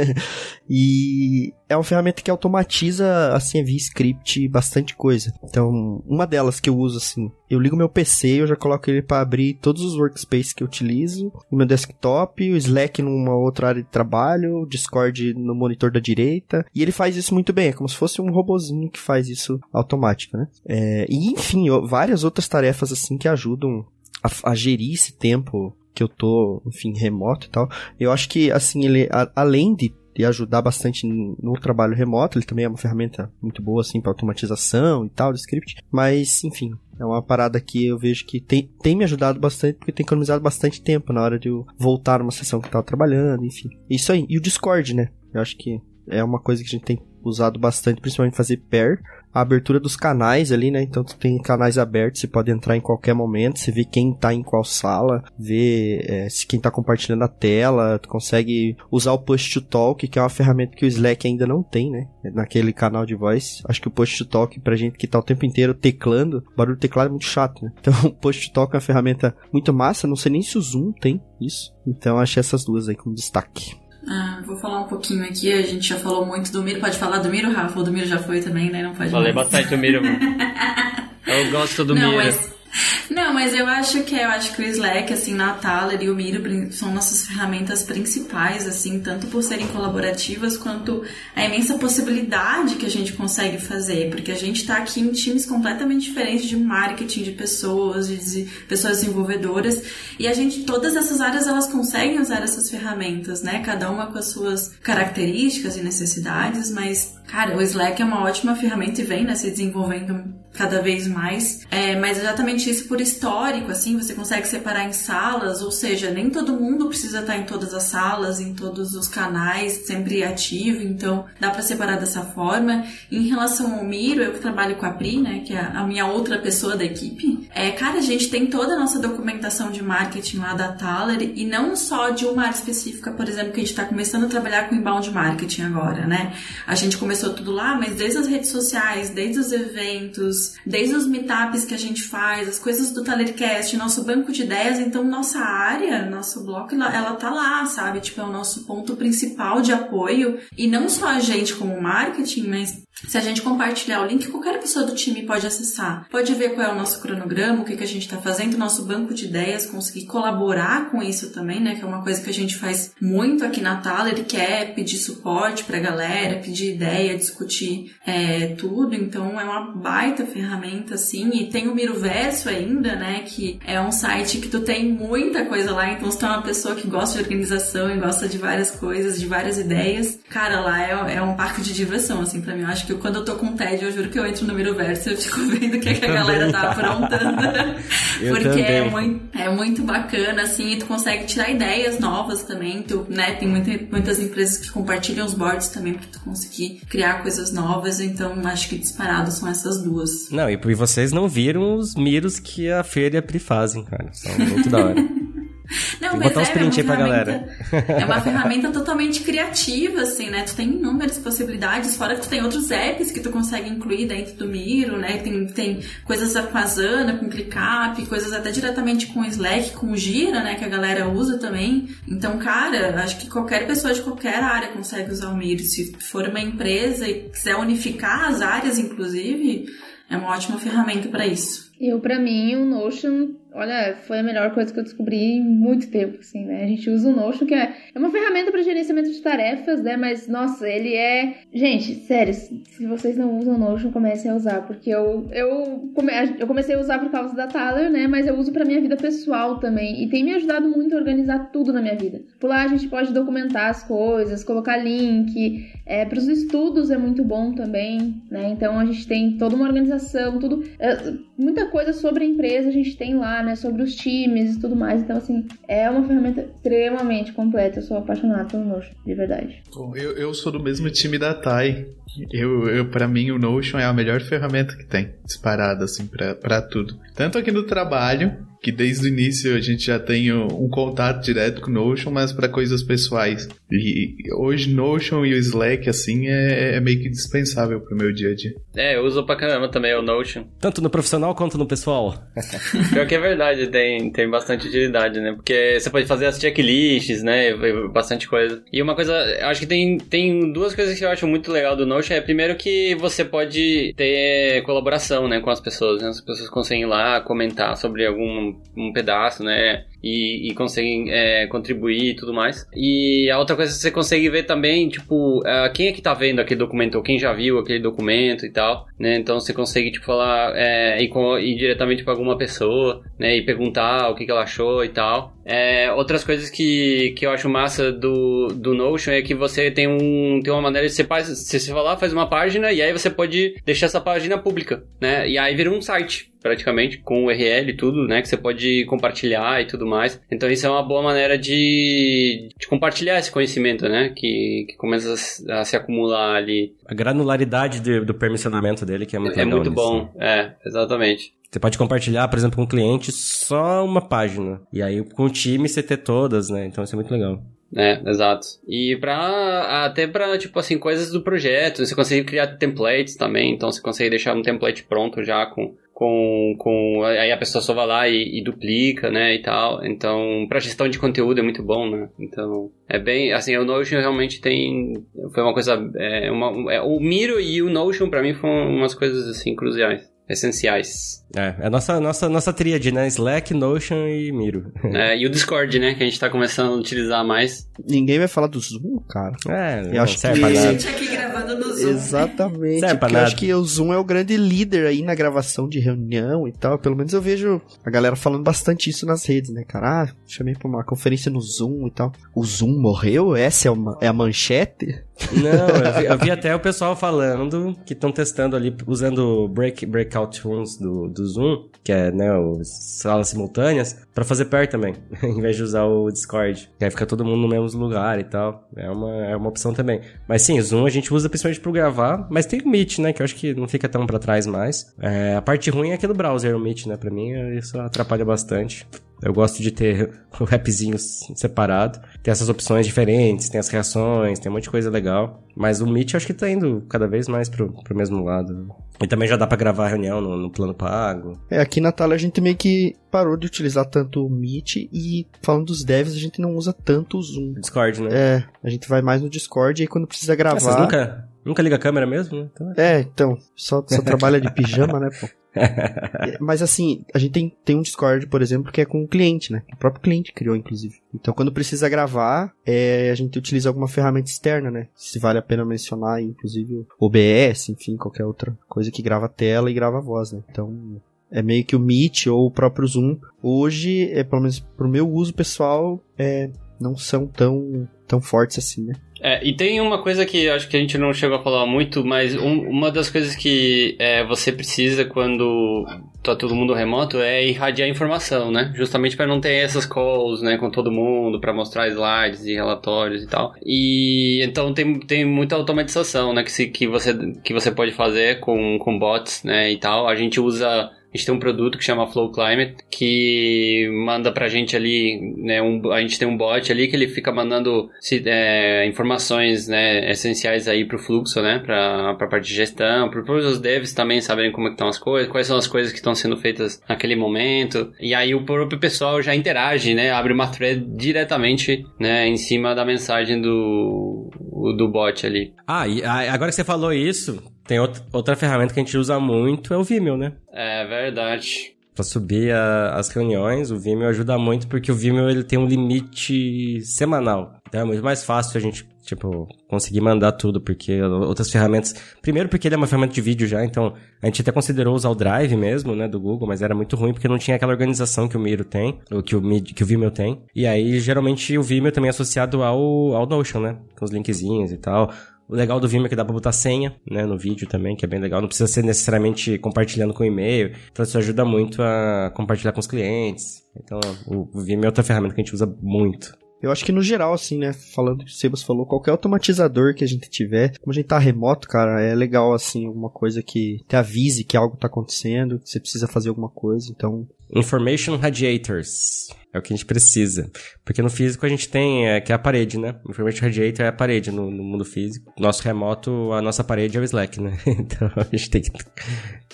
Speaker 6: e é uma ferramenta que automatiza, assim, via script bastante coisa. Então, uma delas que eu uso, assim, eu ligo meu PC, eu já coloco ele para abrir todos os workspaces que eu utilizo, o meu desktop, o Slack numa outra área de trabalho, o Discord no monitor da direita, e ele faz isso muito bem, é como se fosse um robozinho que faz isso automático, né? É, e enfim, várias outras tarefas assim que ajudam a, a gerir esse tempo que eu tô, enfim, remoto e tal. Eu acho que, assim, ele, a, além de, de ajudar bastante no trabalho remoto, ele também é uma ferramenta muito boa, assim, para automatização e tal, do script. Mas, enfim, é uma parada que eu vejo que tem, tem me ajudado bastante, porque tem economizado bastante tempo na hora de eu voltar numa sessão que eu tava trabalhando, enfim. Isso aí. E o Discord, né? Eu acho que é uma coisa que a gente tem usado bastante, principalmente fazer pair a abertura dos canais ali, né? Então tu tem canais abertos, você pode entrar em qualquer momento, você vê quem tá em qual sala, vê é, se quem tá compartilhando a tela, tu consegue usar o push to talk, que é uma ferramenta que o Slack ainda não tem, né? Naquele canal de voz. Acho que o push to talk pra gente que tá o tempo inteiro teclando, barulho do teclado é muito chato, né? Então o push to talk é uma ferramenta muito massa, não sei nem se o Zoom tem isso. Então achei essas duas aí como destaque.
Speaker 7: Ah, vou falar um pouquinho aqui. A gente já falou muito do Miro. Pode falar do Miro, Rafa? O do Miro já foi também, né? Não pode
Speaker 5: Falei mais. bastante do Miro. Eu gosto do Não, Miro. Mas
Speaker 7: não, mas eu acho que eu acho que o Slack, assim, na Thaler e o Miro são nossas ferramentas principais, assim, tanto por serem colaborativas quanto a imensa possibilidade que a gente consegue fazer, porque a gente está aqui em times completamente diferentes de marketing, de pessoas, de pessoas desenvolvedoras, e a gente, todas essas áreas, elas conseguem usar essas ferramentas, né? Cada uma com as suas características e necessidades, mas, cara, o Slack é uma ótima ferramenta e vem, né, se desenvolvendo cada vez mais, é, mas exatamente isso por histórico, assim, você consegue separar em salas, ou seja, nem todo mundo precisa estar em todas as salas, em todos os canais, sempre ativo, então dá para separar dessa forma. Em relação ao Miro, eu trabalho com a Pri, né, que é a minha outra pessoa da equipe, é, cara, a gente tem toda a nossa documentação de marketing lá da Thaler, e não só de uma área específica, por exemplo, que a gente está começando a trabalhar com inbound marketing agora, né? A gente começou tudo lá, mas desde as redes sociais, desde os eventos, desde os meetups que a gente faz, as coisas do Talercast, nosso banco de ideias, então nossa área, nosso bloco, ela, ela tá lá, sabe? Tipo, é o nosso ponto principal de apoio. E não só a gente como marketing, mas se a gente compartilhar o link, qualquer pessoa do time pode acessar. Pode ver qual é o nosso cronograma, o que, que a gente está fazendo, nosso banco de ideias, conseguir colaborar com isso também, né? Que é uma coisa que a gente faz muito aqui na Thaler, que é pedir suporte pra galera, pedir ideia, discutir é, tudo. Então é uma baita ferramenta, assim. E tem o Miroverso ainda, né? Que é um site que tu tem muita coisa lá. Então se tu é uma pessoa que gosta de organização e gosta de várias coisas, de várias ideias, cara, lá é, é um parque de diversão, assim, pra mim. Eu acho quando eu tô com tédio, eu juro que eu entro no Miroverso e eu fico vendo o que, que a galera tá aprontando. Porque é muito, é muito bacana, assim, e tu consegue tirar ideias novas também. Tu, né, tem muita, muitas empresas que compartilham os boards também pra tu conseguir criar coisas novas. Então, acho que disparado são essas duas.
Speaker 2: Não, e vocês não viram os miros que a Feira e a Pri fazem, cara. São muito da hora.
Speaker 7: Não, mas botar é, uns print é aí pra galera. É uma ferramenta totalmente criativa, assim, né? Tu tem inúmeras possibilidades, fora que tu tem outros apps que tu consegue incluir dentro do Miro, né? Tem, tem coisas com a Zana, com ClickUp, coisas até diretamente com o Slack, com o Gira, né? Que a galera usa também. Então, cara, acho que qualquer pessoa de qualquer área consegue usar o Miro. Se for uma empresa e quiser unificar as áreas, inclusive, é uma ótima ferramenta para isso.
Speaker 3: Eu, para mim, o Notion olha, foi a melhor coisa que eu descobri em muito tempo, assim, né? A gente usa o Notion, que é, é uma ferramenta para gerenciamento de tarefas, né? Mas, nossa, ele é... Gente, sério, se vocês não usam o Notion, comecem a usar, porque eu, eu, come... eu comecei a usar por causa da Thaler, né? Mas eu uso pra minha vida pessoal também, e tem me ajudado muito a organizar tudo na minha vida. Por lá a gente pode documentar as coisas, colocar link, é, para os estudos é muito bom também, né? Então a gente tem toda uma organização, tudo... É, muita coisa sobre a empresa a gente tem lá, né? Sobre os times e tudo mais. Então, assim, é uma ferramenta extremamente completa. Eu sou apaixonada pelo Notion, de verdade.
Speaker 4: Bom, eu, eu sou do mesmo time da Thay. Eu, eu, para mim, o Notion é a melhor ferramenta que tem, disparada, assim, pra tudo. Tanto aqui no trabalho, que desde o início a gente já tem um contato direto com o Notion, mas para coisas pessoais. E hoje Notion e o Slack, assim, é, é meio que dispensável pro meu dia a dia.
Speaker 5: É, eu uso pra caramba também o Notion.
Speaker 2: Tanto no profissional quanto no pessoal.
Speaker 5: Pior que é verdade, tem, tem bastante utilidade, né? Porque você pode fazer as checklists, né? Bastante coisa. E uma coisa, acho que tem, tem duas coisas que eu acho muito legal do Notion. É primeiro que você pode ter colaboração, né, com as pessoas, né? As pessoas conseguem ir lá comentar sobre algum um pedaço, né? e, e conseguem é, contribuir e tudo mais. E a outra coisa que você consegue ver também, tipo, uh, quem é que tá vendo aquele documento, ou quem já viu aquele documento e tal, né? Então você consegue, tipo, falar, é, com, ir diretamente para alguma pessoa, né? E perguntar o que, que ela achou e tal. É, outras coisas que, que eu acho massa do, do Notion é que você tem, um, tem uma maneira de você, faz, você, você falar, faz uma página e aí você pode deixar essa página pública, né? E aí vira um site praticamente, com o URL e tudo, né? Que você pode compartilhar e tudo mais. Então isso é uma boa maneira de, de compartilhar esse conhecimento, né? Que, que começa a, a se acumular ali.
Speaker 2: A granularidade de, do permissionamento dele, que é muito
Speaker 5: É
Speaker 2: legal
Speaker 5: muito bom, é, exatamente.
Speaker 2: Você pode compartilhar, por exemplo, com um cliente só uma página. E aí com o time você ter todas, né? Então isso é muito legal.
Speaker 5: É, exato. E pra, até pra, tipo assim, coisas do projeto, você consegue criar templates também, então você consegue deixar um template pronto já com, com, com aí a pessoa só vai lá e, e, duplica, né, e tal. Então, para gestão de conteúdo é muito bom, né? Então, é bem, assim, o Notion realmente tem foi uma coisa é, uma, é, o Miro e o Notion para mim foram umas coisas assim cruciais essenciais.
Speaker 2: É, é a nossa, nossa, nossa tríade, né? Slack, Notion e Miro.
Speaker 5: É, e o Discord, né? Que a gente tá começando a utilizar mais.
Speaker 6: Ninguém vai falar do Zoom, cara.
Speaker 2: É,
Speaker 6: eu
Speaker 2: não
Speaker 6: acho
Speaker 2: serve
Speaker 6: que...
Speaker 2: pra
Speaker 7: A
Speaker 2: nada.
Speaker 7: gente aqui gravando no Zoom.
Speaker 6: Exatamente.
Speaker 2: Serve pra
Speaker 6: porque eu
Speaker 2: nada.
Speaker 6: acho que o Zoom é o grande líder aí na gravação de reunião e tal. Pelo menos eu vejo a galera falando bastante isso nas redes, né, cara? Ah, chamei pra uma conferência no Zoom e tal. O Zoom morreu? Essa é, uma, é a manchete?
Speaker 2: Não, eu vi, eu vi até o pessoal falando que estão testando ali, usando o break, breakout rooms do, do Zoom, que é, né, salas simultâneas, pra fazer pair também, em vez de usar o Discord. Que aí fica todo mundo no mesmo lugar e tal. É uma, é uma opção também. Mas sim, o Zoom a gente usa principalmente pro gravar, mas tem o Meet, né, que eu acho que não fica tão pra trás mais. É, a parte ruim é aqui do browser, o Meet, né, pra mim isso atrapalha bastante. Eu gosto de ter o rapzinho separado. Tem essas opções diferentes, tem as reações, tem um monte de coisa legal. Mas o Meet acho que tá indo cada vez mais pro, pro mesmo lado. E também já dá pra gravar a reunião no, no plano pago.
Speaker 6: É, aqui na Thalia a gente meio que parou de utilizar tanto o Meet e falando dos devs, a gente não usa tanto o Zoom.
Speaker 2: Discord, né?
Speaker 6: É, a gente vai mais no Discord e aí quando precisa gravar.
Speaker 2: Ah, Vocês nunca, nunca liga a câmera mesmo, né? Então,
Speaker 6: É, então, só, só trabalha de pijama, né, pô? Mas assim, a gente tem, tem um Discord, por exemplo, que é com o cliente, né? O próprio cliente criou, inclusive. Então, quando precisa gravar, é, a gente utiliza alguma ferramenta externa, né? Se vale a pena mencionar, inclusive OBS, enfim, qualquer outra coisa que grava tela e grava voz, né? Então, é meio que o Meet ou o próprio Zoom. Hoje, é, pelo menos pro meu uso pessoal, é, não são tão, tão fortes assim, né?
Speaker 5: É, e tem uma coisa que acho que a gente não chegou a falar muito, mas um- uma das coisas que é, você precisa quando tá todo mundo remoto é irradiar informação, né? Justamente para não ter essas calls, né, com todo mundo, para mostrar slides e relatórios e tal. E então tem, tem muita automatização, né, que, se, que, você, que você pode fazer com, com bots, né, e tal. A gente usa a gente tem um produto que chama Flow Climate que manda pra gente ali, né, um, a gente tem um bot ali que ele fica mandando se- é, informações, né, essenciais aí pro fluxo, né, pra, pra parte de gestão, para os devs também saberem como é que estão as coisas, quais são as coisas que estão sendo feitas naquele momento, e aí o próprio pessoal já interage, né, abre uma thread diretamente, né, em cima da mensagem do, do bot ali.
Speaker 2: Ah, e a- agora que você falou isso, tem outra, outra ferramenta que a gente usa muito, é o Vimeo, né?
Speaker 5: É verdade.
Speaker 2: Pra subir a- as reuniões, o Vimeo ajuda muito porque o Vimeo ele tem um limite semanal. Então é muito mais fácil a gente, tipo, conseguir mandar tudo, porque outras ferramentas... Primeiro porque ele é uma ferramenta de vídeo já, então a gente até considerou usar o Drive mesmo, né, do Google, mas era muito ruim porque não tinha aquela organização que o Miro tem, ou que o, Mid- que o Vimeo tem. E aí, geralmente, o Vimeo também é associado ao, ao Notion, né, com os linkzinhos e tal. O legal do Vimeo é que dá pra botar senha, né, no vídeo também, que é bem legal. Não precisa ser necessariamente compartilhando com e-mail. Então isso ajuda muito a compartilhar com os clientes. Então o Vimeo é outra ferramenta que a gente usa muito.
Speaker 6: Eu acho que no geral, assim, né? Falando que o Sebas falou, qualquer automatizador que a gente tiver, como a gente tá remoto, cara, é legal, assim, alguma coisa que te avise que algo tá acontecendo, que você precisa fazer alguma coisa. Então,
Speaker 2: Information Radiators. É o que a gente precisa. Porque no físico a gente tem, é, que é a parede, né? Information Radiator é a parede no, no mundo físico. Nosso remoto, a nossa parede é o Slack, né? Então a gente tem que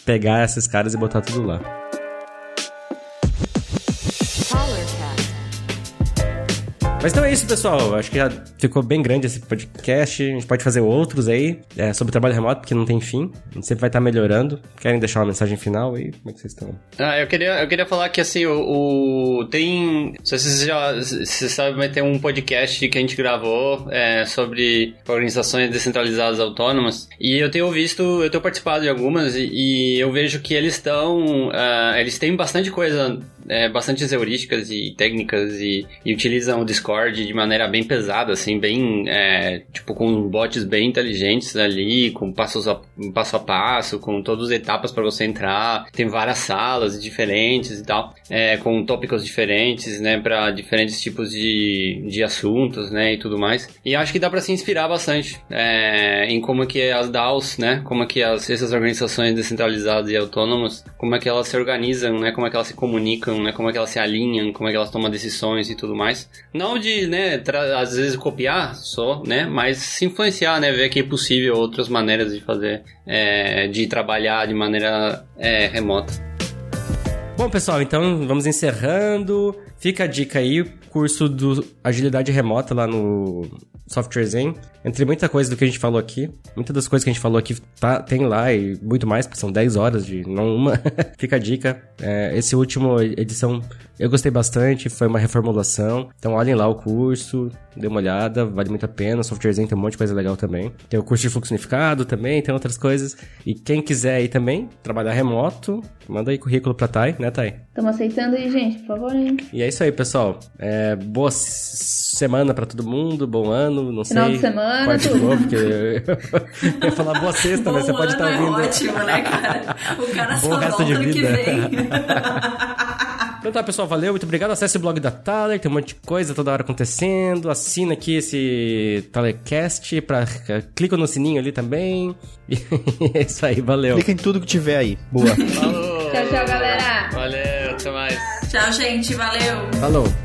Speaker 2: pegar esses caras e botar tudo lá. Mas então é isso, pessoal. Acho que já ficou bem grande esse podcast. A gente pode fazer outros aí é, sobre trabalho remoto, porque não tem fim. A gente sempre vai estar melhorando. Querem deixar uma mensagem final aí? Como é que vocês estão?
Speaker 5: Ah, eu queria, eu queria falar que assim, o, o tem. Se vocês já você sabe, vai ter um podcast que a gente gravou é, sobre organizações descentralizadas autônomas. E eu tenho visto, eu tenho participado de algumas e, e eu vejo que eles estão. Uh, eles têm bastante coisa é, bastante heurísticas e técnicas e, e, utilizam o Discord de maneira bem pesada, assim, bem, é, tipo, com bots bem inteligentes ali, com passos a, passo a passo, com todas as etapas para você entrar. Tem várias salas diferentes e tal, é, com tópicos diferentes, né, para diferentes tipos de, de assuntos, né, e tudo mais. E acho que dá para se inspirar bastante é, em como é que as DAOs, né, como é que as, essas organizações descentralizadas e autônomas, como é que elas se organizam, né, como é que elas se comunicam né? Como é que elas se alinham, como é que elas tomam decisões e tudo mais. Não de, né, às vezes copiar só, né? Mas se influenciar, né? Ver que é possível outras maneiras de fazer, é, de trabalhar de maneira é, remota.
Speaker 2: Bom, pessoal, então vamos encerrando. Fica a dica aí, curso do Agilidade Remota lá no Software Zen. Entre muita coisa do que a gente falou aqui, muitas das coisas que a gente falou aqui tá, tem lá e muito mais, porque são 10 horas de não uma. Fica a dica. É, esse último edição eu gostei bastante, foi uma reformulação. Então olhem lá o curso, dê uma olhada, vale muito a pena. O Software Zen tem um monte de coisa legal também. Tem o curso de fluxo unificado também, tem outras coisas. E quem quiser aí também, trabalhar remoto, manda aí currículo pra Thay, né, Thay?
Speaker 3: Estamos aceitando aí, gente, por favor, hein?
Speaker 2: E é isso aí, pessoal. É, boa semana pra todo mundo, bom ano, não
Speaker 3: Final
Speaker 2: sei.
Speaker 3: de semana,
Speaker 2: Corte
Speaker 3: tudo.
Speaker 2: de novo, porque eu, eu ia falar boa sexta, mas você pode estar
Speaker 7: ano
Speaker 2: ouvindo.
Speaker 7: É ótimo, né, cara? O cara
Speaker 2: Bom
Speaker 7: só
Speaker 2: resto
Speaker 7: volta
Speaker 2: de
Speaker 7: ano que
Speaker 2: vida.
Speaker 7: vem.
Speaker 2: Então tá, pessoal, valeu, muito obrigado. Acesse o blog da Thaler, tem um monte de coisa toda hora acontecendo. Assina aqui esse Talercast, pra, clica no sininho ali também. E é isso aí, valeu.
Speaker 6: Clica em tudo que tiver aí. Boa.
Speaker 5: Falou!
Speaker 3: Tchau, tchau, galera!
Speaker 5: Valeu, até mais!
Speaker 7: Tchau, gente. Valeu.
Speaker 2: Falou.